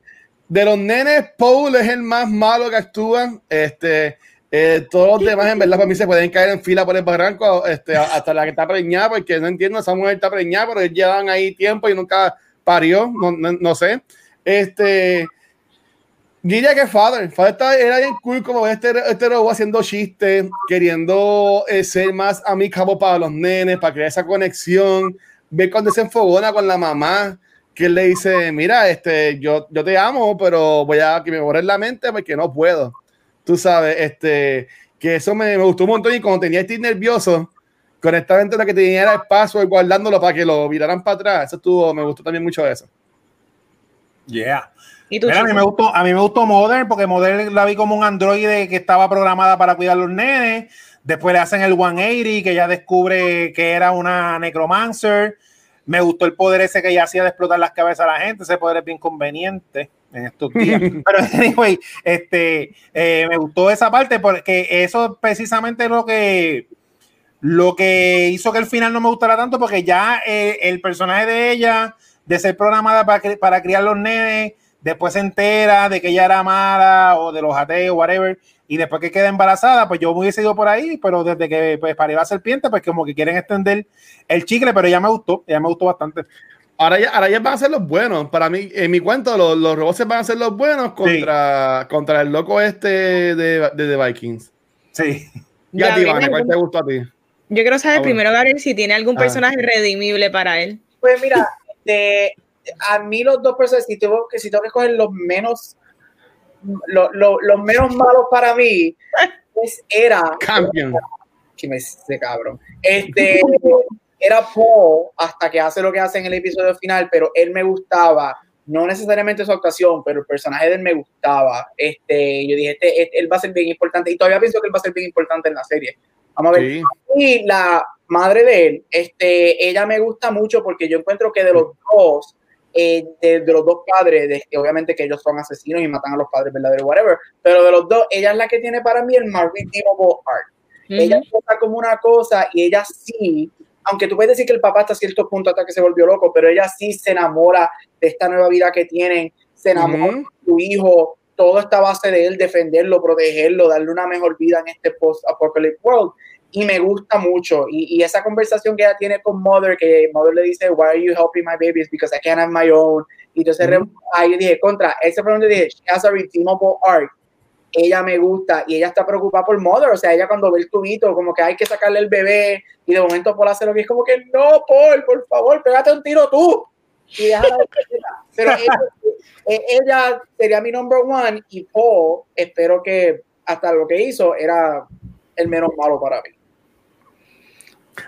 de los nenes, Paul es el más malo que actúa. Este, eh, todos los demás, en verdad, para mí se pueden caer en fila por el barranco, este, hasta la que está preñada, porque no entiendo, esa mujer está preñada, pero llevan ahí tiempo y nunca parió, no, no, sé. Este, diría que Father, Father era bien cool como este, este robot haciendo chistes, queriendo eh, ser más amigable para los nenes, para crear esa conexión, ver cuando se enfogona con la mamá, que él le dice, mira, este, yo, yo te amo, pero voy a que me borre la mente porque no puedo tú sabes, este, que eso me, me gustó un montón y como tenía este nervioso, correctamente lo que tenía era el paso guardándolo para que lo viraran para atrás, eso estuvo, me gustó también mucho eso. Yeah. ¿Y a, mí me gustó, a mí me gustó Modern porque Modern la vi como un androide que estaba programada para cuidar a los nenes. Después le hacen el 180 que ya descubre que era una necromancer. Me gustó el poder ese que ella hacía de explotar las cabezas a la gente. Ese poder es bien conveniente en estos días. <laughs> Pero anyway, este, eh, me gustó esa parte porque eso precisamente lo que lo que hizo que el final no me gustara tanto porque ya eh, el personaje de ella de ser programada para, para criar los nenes después se entera de que ella era mala o de los ateos, whatever, y después que queda embarazada, pues yo hubiese ido por ahí, pero desde que pues para la serpiente, pues como que quieren extender el chicle, pero ya me gustó, ya me gustó bastante. Ahora ya, ahora ya van a ser los buenos. Para mí, en mi cuento, los, los robots van a ser los buenos contra, contra el loco este de, de, Vikings. Sí. Ya, ti, ¿cuál te gustó a ti? Yo quiero saber ah, primero, Gabriel, si tiene algún ah. personaje redimible para él. Pues mira, de, a mí los dos personajes, si tengo que, si tengo que coger los menos, lo, lo, los menos malos para mí, <laughs> pues era. Campion. Que me cabrón. Este <laughs> era Paul hasta que hace lo que hace en el episodio final, pero él me gustaba, no necesariamente su actuación, pero el personaje de él me gustaba. Este, yo dije, este, este, él va a ser bien importante y todavía pienso que él va a ser bien importante en la serie. Vamos a ver. Y la madre de él, este, ella me gusta mucho porque yo encuentro que de los dos, eh, de, los dos padres, de, obviamente que ellos son asesinos y matan a los padres verdaderos, whatever, pero de los dos, ella es la que tiene para mí el más redeemable art. Ella está como una cosa y ella sí aunque tú puedes decir que el papá hasta cierto punto hasta que se volvió loco, pero ella sí se enamora de esta nueva vida que tienen, se enamora de su hijo, todo está a base de él, defenderlo, protegerlo, darle una mejor vida en este post-apocalyptic world. Y me gusta mucho. Y, esa conversación que ella tiene con Mother, que Mother le dice, Why are you helping my babies? Because I can't have my own. Y entonces ahí dije, contra, ese donde dije, she has a redeemable arc ella me gusta y ella está preocupada por Mother, o sea, ella cuando ve el tubito, como que hay que sacarle el bebé y de momento Paul hace lo que es como que no, Paul, por favor, pégate un tiro tú. Y <laughs> Pero eh, ella, sería mi number one y Paul, espero que hasta lo que hizo era el menos malo para mí.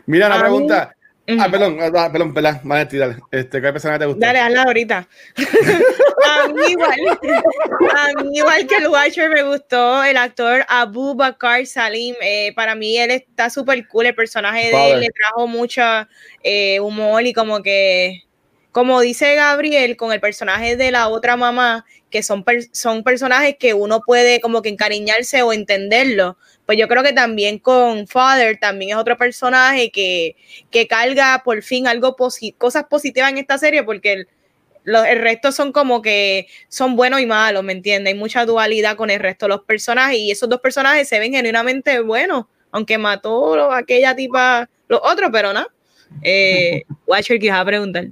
Mira la pregunta. Ah, perdón, ah, perdón, perdón, Vanetti, dale. Este, ¿Qué personaje te gusta? Dale, hazla ahorita. <laughs> a, mí igual, a mí igual que el Watcher me gustó el actor Abu Bakar Salim. Eh, para mí él está súper cool, el personaje de él le trajo mucho eh, humor y como que, como dice Gabriel, con el personaje de la otra mamá, que son, son personajes que uno puede como que encariñarse o entenderlo pues yo creo que también con Father también es otro personaje que, que carga por fin algo cosas positivas en esta serie porque el, el resto son como que son buenos y malos, ¿me entiendes? Hay mucha dualidad con el resto de los personajes y esos dos personajes se ven genuinamente buenos, aunque mató a aquella tipa, los otros, pero no. Eh, <laughs> Watcher, que a preguntar.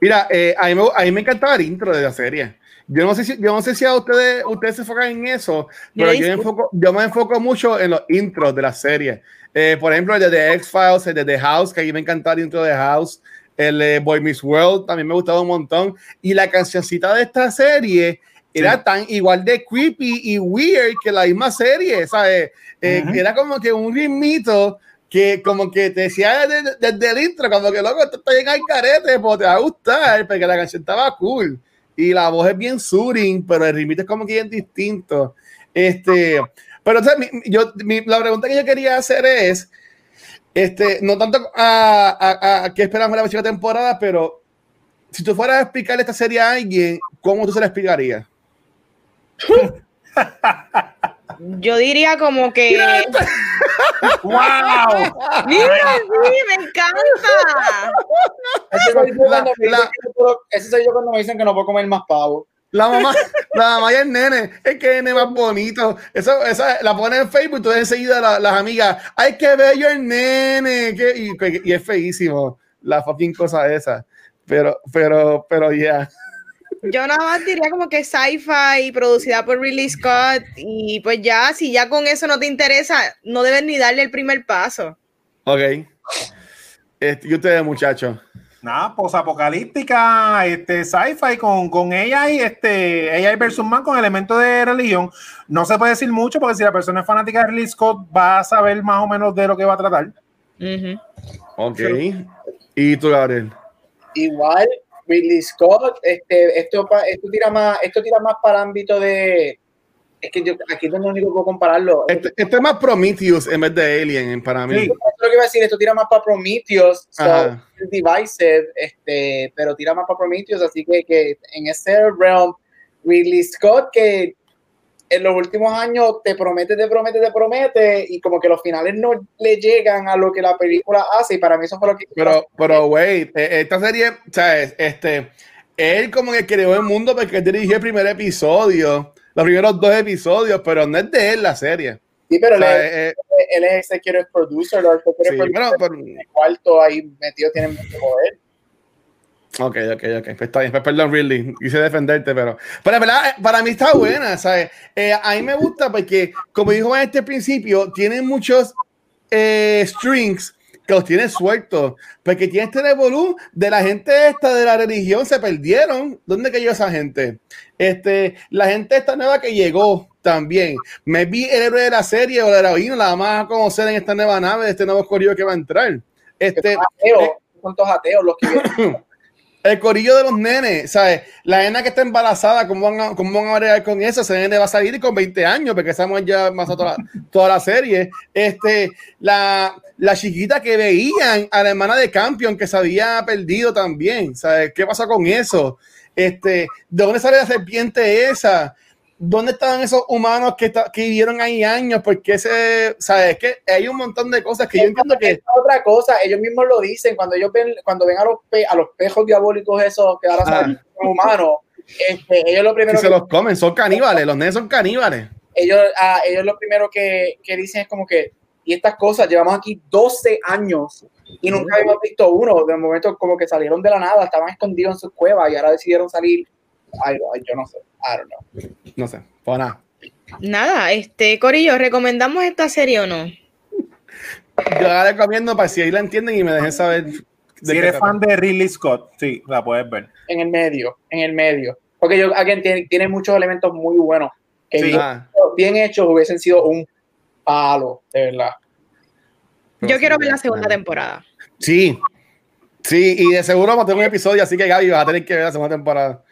Mira, eh, a, mí me, a mí me encantaba el intro de la serie. Yo no sé si, yo no sé si a ustedes, ustedes se enfocan en eso, pero yo, me enfoco, yo me enfoco mucho en los intros de la serie. Eh, por ejemplo, el de The X-Files, el de The House, que a mí me encantaba el intro de House. El de Boy Miss World también me gustaba un montón. Y la cancioncita de esta serie era tan igual de creepy y weird que la misma serie, ¿sabes? Eh, era como que un ritmito que como que te decía desde, el intro, como que loco, esto está en el carete, pues te va a gustar, porque la canción estaba cool y la voz es bien surin, pero el ritmo es como que bien distinto. Este, pero yo, la pregunta que yo quería hacer es, este, no tanto a, a, qué esperamos la próxima temporada, pero si tú fueras a explicarle esta serie a alguien, ¿cómo tú se la explicarías? <laughs> Yo diría como que. ¡Wow! <laughs> ¡Mira, sí, me encanta! Ese soy, yo cuando me dicen que no puedo comer más pavo. La mamá, la mamá y el nene, es que nene más bonito. Eso, esa la ponen en Facebook y tú enseguida las amigas, ¡ay, qué bello el nene! y, y, es feísimo la fucking cosa esa. Pero, pero, pero ya. Yo nada más diría como que sci-fi producida por Ridley Scott y pues ya, si ya con eso no te interesa, no debes ni darle el primer paso. Ok. Este, ¿Y ustedes, muchachos? Nada, posapocalíptica, este, sci-fi con, con ella y este, ella y versus man con elementos de religión. No se puede decir mucho porque si la persona es fanática de Ridley Scott va a saber más o menos de lo que va a tratar. Ok. ¿Y tú, Gabriel? Igual, Ridley Scott, este, esto, esto, tira más, esto tira más para el ámbito de. Es que yo aquí no es lo único que puedo compararlo. Este, este, es más Prometheus en vez de Alien para mí. Sí, lo que iba a decir, esto tira más para Prometheus, so, Divisive, este, pero tira más para Prometheus, así que, que en ese realm, Ridley Scott, que en los últimos años te promete, te promete, te promete, y como que los finales no le llegan a lo que la película hace, y para mí eso fue lo que... Pero, pero, güey, esta serie, ¿sabes? Este, él como que creó el mundo porque él dirigió el primer episodio, los primeros dos episodios, pero no es de él la serie. Sí, pero él, es, eh, él es executive producer, el executive producer, pero, el cuarto ahí metido tiene mucho poder. Ok, ok, ok. Pues está bien. Pues perdón, really. Quise defenderte, pero. Pero verdad, para mí está buena, ¿sabes? Eh, a mí me gusta porque, como dijo en este principio, tiene muchos eh, strings que los tiene sueltos. Porque tiene este revolú de la gente esta de la religión, se perdieron. ¿Dónde cayó esa gente? Este, la gente esta nueva que llegó también. Me vi el héroe de la serie o la heroína, la vamos a conocer en esta nueva nave, de este nuevo corrido que va a entrar. Este, eh, son todos ateos los que <clears throat> El corillo de los nenes, ¿sabes? La nena que está embarazada, ¿cómo van a, cómo van a bregar con eso? Ese nene va a salir con 20 años, porque estamos ya más a toda, <laughs> toda la serie. Este, la, la chiquita que veían a la hermana de Campion que se había perdido también, ¿sabes? ¿Qué pasa con eso? Este, ¿de dónde sale la serpiente esa? ¿Dónde estaban esos humanos que, que vivieron ahí años? Porque se, sabes que hay un montón de cosas que yo entiendo que otra cosa, ellos mismos lo dicen cuando ellos ven cuando ven a los a los pejos diabólicos esos que ahora ah. son humanos, este, ellos lo primero se los comen, son caníbales, los nenes son caníbales. Ellos, ah, ellos lo primero que, que dicen es como que y estas cosas, llevamos aquí 12 años y nunca habíamos visto uno. De momento, como que salieron de la nada, estaban escondidos en sus cuevas y ahora decidieron salir algo, yo no sé, I don't know. No sé, pues nada. Nada, este, Corillo, ¿recomendamos esta serie o no? Yo la recomiendo para si ahí la entienden y me dejen saber. si eres fan de Ridley Scott, sí, la puedes ver. En el medio, en el medio. Porque yo, alguien tiene, tiene muchos elementos muy buenos que bien, ah. bien, hechos hubiesen sido un palo, de verdad. Yo quiero ver la segunda temporada. Sí, Sí, y de seguro vamos a tener un episodio, así que Gaby vas a tener que ver la segunda temporada.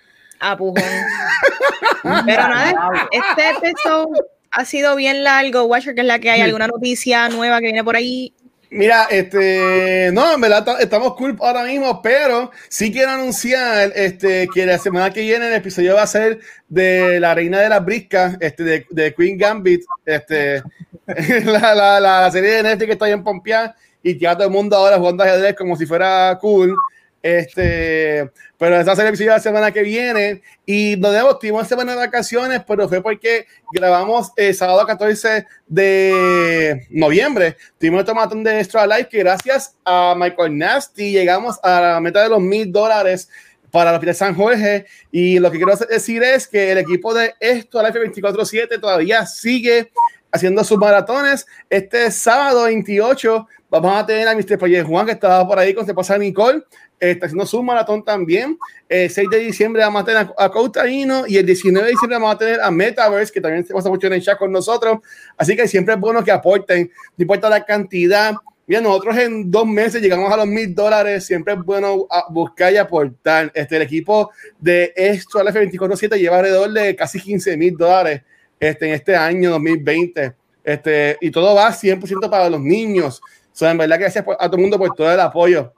Apujón. <laughs> Pero nada, este episodio ha sido bien largo. Watcher, que es la que hay alguna noticia nueva que viene por ahí. Mira, este, no, en verdad estamos cool ahora mismo, pero sí quiero anunciar este, que la semana que viene el episodio va a ser de la reina de las briscas, este, de, de Queen Gambit, este, <laughs> la, la, la, serie de Netflix que está bien pompeada y que a todo el mundo ahora jugando ajedrez como si fuera cool. Este, pero esa serie la semana que viene y nos debo, tuvimos semana de vacaciones, pero fue porque grabamos el sábado 14 de noviembre. Tuvimos un tomatón de Extra Life que gracias a Michael Nasty llegamos a la meta de los mil dólares para la de San Jorge. Y lo que quiero decir es que el equipo de esto, Life 24-7, todavía sigue haciendo sus maratones. Este sábado 28 vamos a tener a Mr. Paye Juan, que estaba por ahí con se pasa Nicole está haciendo su maratón también. El 6 de diciembre vamos a tener a, Coutarino y el 19 de diciembre vamos a tener a Metaverse, que también se pasa mucho en el chat con nosotros. Así que siempre es bueno que aporten, no importa la cantidad. Mira, nosotros en dos meses llegamos a los mil dólares. Siempre es bueno buscar y aportar. Este, el equipo de esto, al F247, lleva alrededor de casi 15 mil dólares este, en este año 2020. Este, y todo va 100% para los niños. So, en verdad, gracias a todo el mundo por todo el apoyo.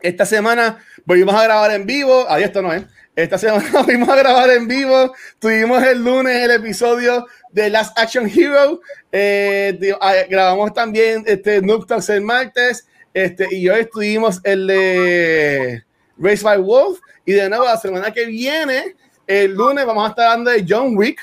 Esta semana volvimos a grabar en vivo. Ahí esto no es. Esta semana <laughs> volvimos a grabar en vivo. Tuvimos el lunes el episodio de Last Action Hero. Eh, ah, grabamos también este Noob el martes. Este, y hoy estuvimos el de Race by Wolf. Y de nuevo, la semana que viene, el lunes, vamos a estar hablando de John Wick.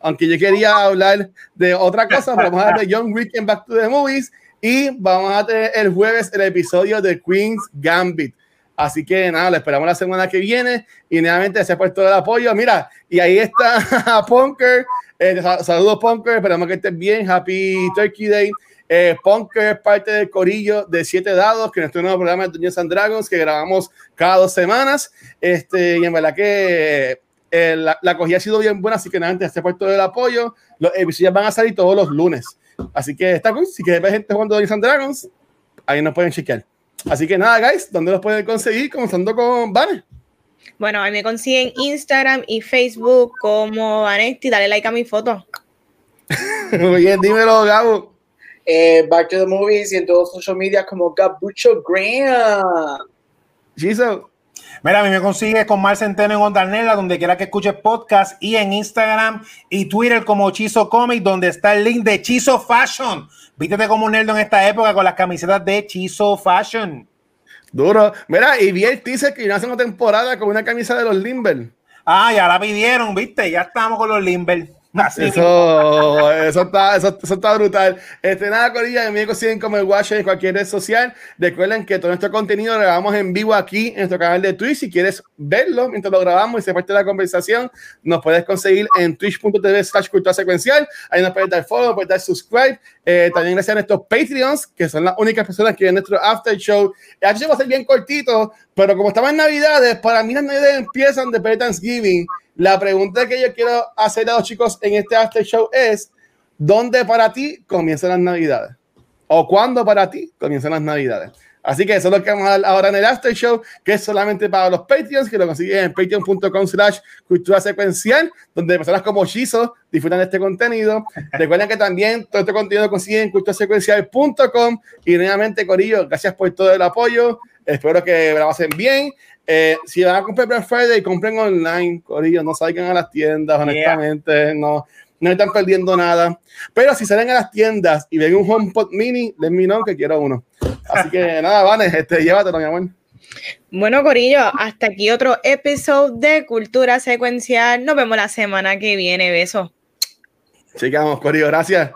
Aunque yo quería hablar de otra cosa, pero vamos a hablar de John Wick en Back to the Movies. Y vamos a tener el jueves el episodio de Queen's Gambit. Así que nada, lo esperamos la semana que viene. Y nuevamente, se por todo el apoyo. Mira, y ahí está <laughs> Punker. Eh, saludos, Punker. Esperamos que estés bien. Happy Turkey Day. Eh, Punker es parte del corillo de Siete Dados, que es nuestro nuevo programa de Dungeons and Dragons, que grabamos cada dos semanas. Este, y en verdad que eh, la, la cogida ha sido bien buena, así que nada, se por todo el apoyo. Los episodios van a salir todos los lunes. Así que está cool. Si quieres ver gente jugando Dungeons Dragons, ahí nos pueden chequear. Así que nada, guys, ¿dónde los pueden conseguir? Comenzando con Vane. Bueno, ahí me consiguen Instagram y Facebook como Vanesti. Dale like a mi foto. <laughs> Muy bien, dímelo, Gabo. Eh, back to the movies y en todos los social media como Gabucho Graham. Jesus. Mira, a mí me consigues con Mar Centeno en Onda Nela, donde quiera que escuches podcast, y en Instagram y Twitter como Chizo Comic, donde está el link de Chizo Fashion. Vístete como un nerdo en esta época con las camisetas de Chizo Fashion. Duro. Mira, y vi el teaser que hace una temporada con una camisa de los Limber. Ah, ya la pidieron, viste, ya estamos con los Limber <laughs> eso, eso, está, eso, está brutal. Este, nada, Corilla, me consiguen como el Watch en cualquier red social. Recuerden que todo nuestro contenido lo grabamos en vivo aquí en nuestro canal de Twitch. Si quieres verlo mientras lo grabamos y se parte de la conversación, nos puedes conseguir en twitch.tv slash cultura secuencial. Ahí nos puedes dar follow, puedes dar subscribe. Eh, también gracias a nuestros Patreons, que son las únicas personas que ven nuestro after show. Aquí va a ser bien cortito, pero como estamos en Navidades, para mí las Navidades empiezan después de Thanksgiving. La pregunta que yo quiero hacer a los chicos en este after show es, ¿dónde para ti comienzan las navidades? ¿O cuándo para ti comienzan las navidades? Así que eso es lo que vamos a dar ahora en el After Show, que es solamente para los Patreons, que lo consiguen en patreon.com slash cultura secuencial, donde personas como Shizo disfrutan de este contenido. Recuerden que también todo este contenido lo consiguen en culturasecuencial.com. Y nuevamente, Corillo, gracias por todo el apoyo. Espero que lo pasen bien. Eh, si van a comprar Black Friday, compren online, Corillo, no salgan a las tiendas, honestamente, no, no están perdiendo nada. Pero si salen a las tiendas y ven un HomePod mini, les me que quiero uno. Así que <laughs> nada, Vane, este, llévatelo, mi amor. Bueno, Corillo, hasta aquí otro episodio de Cultura Secuencial. Nos vemos la semana que viene. Besos. Chicamos, Corillo, gracias.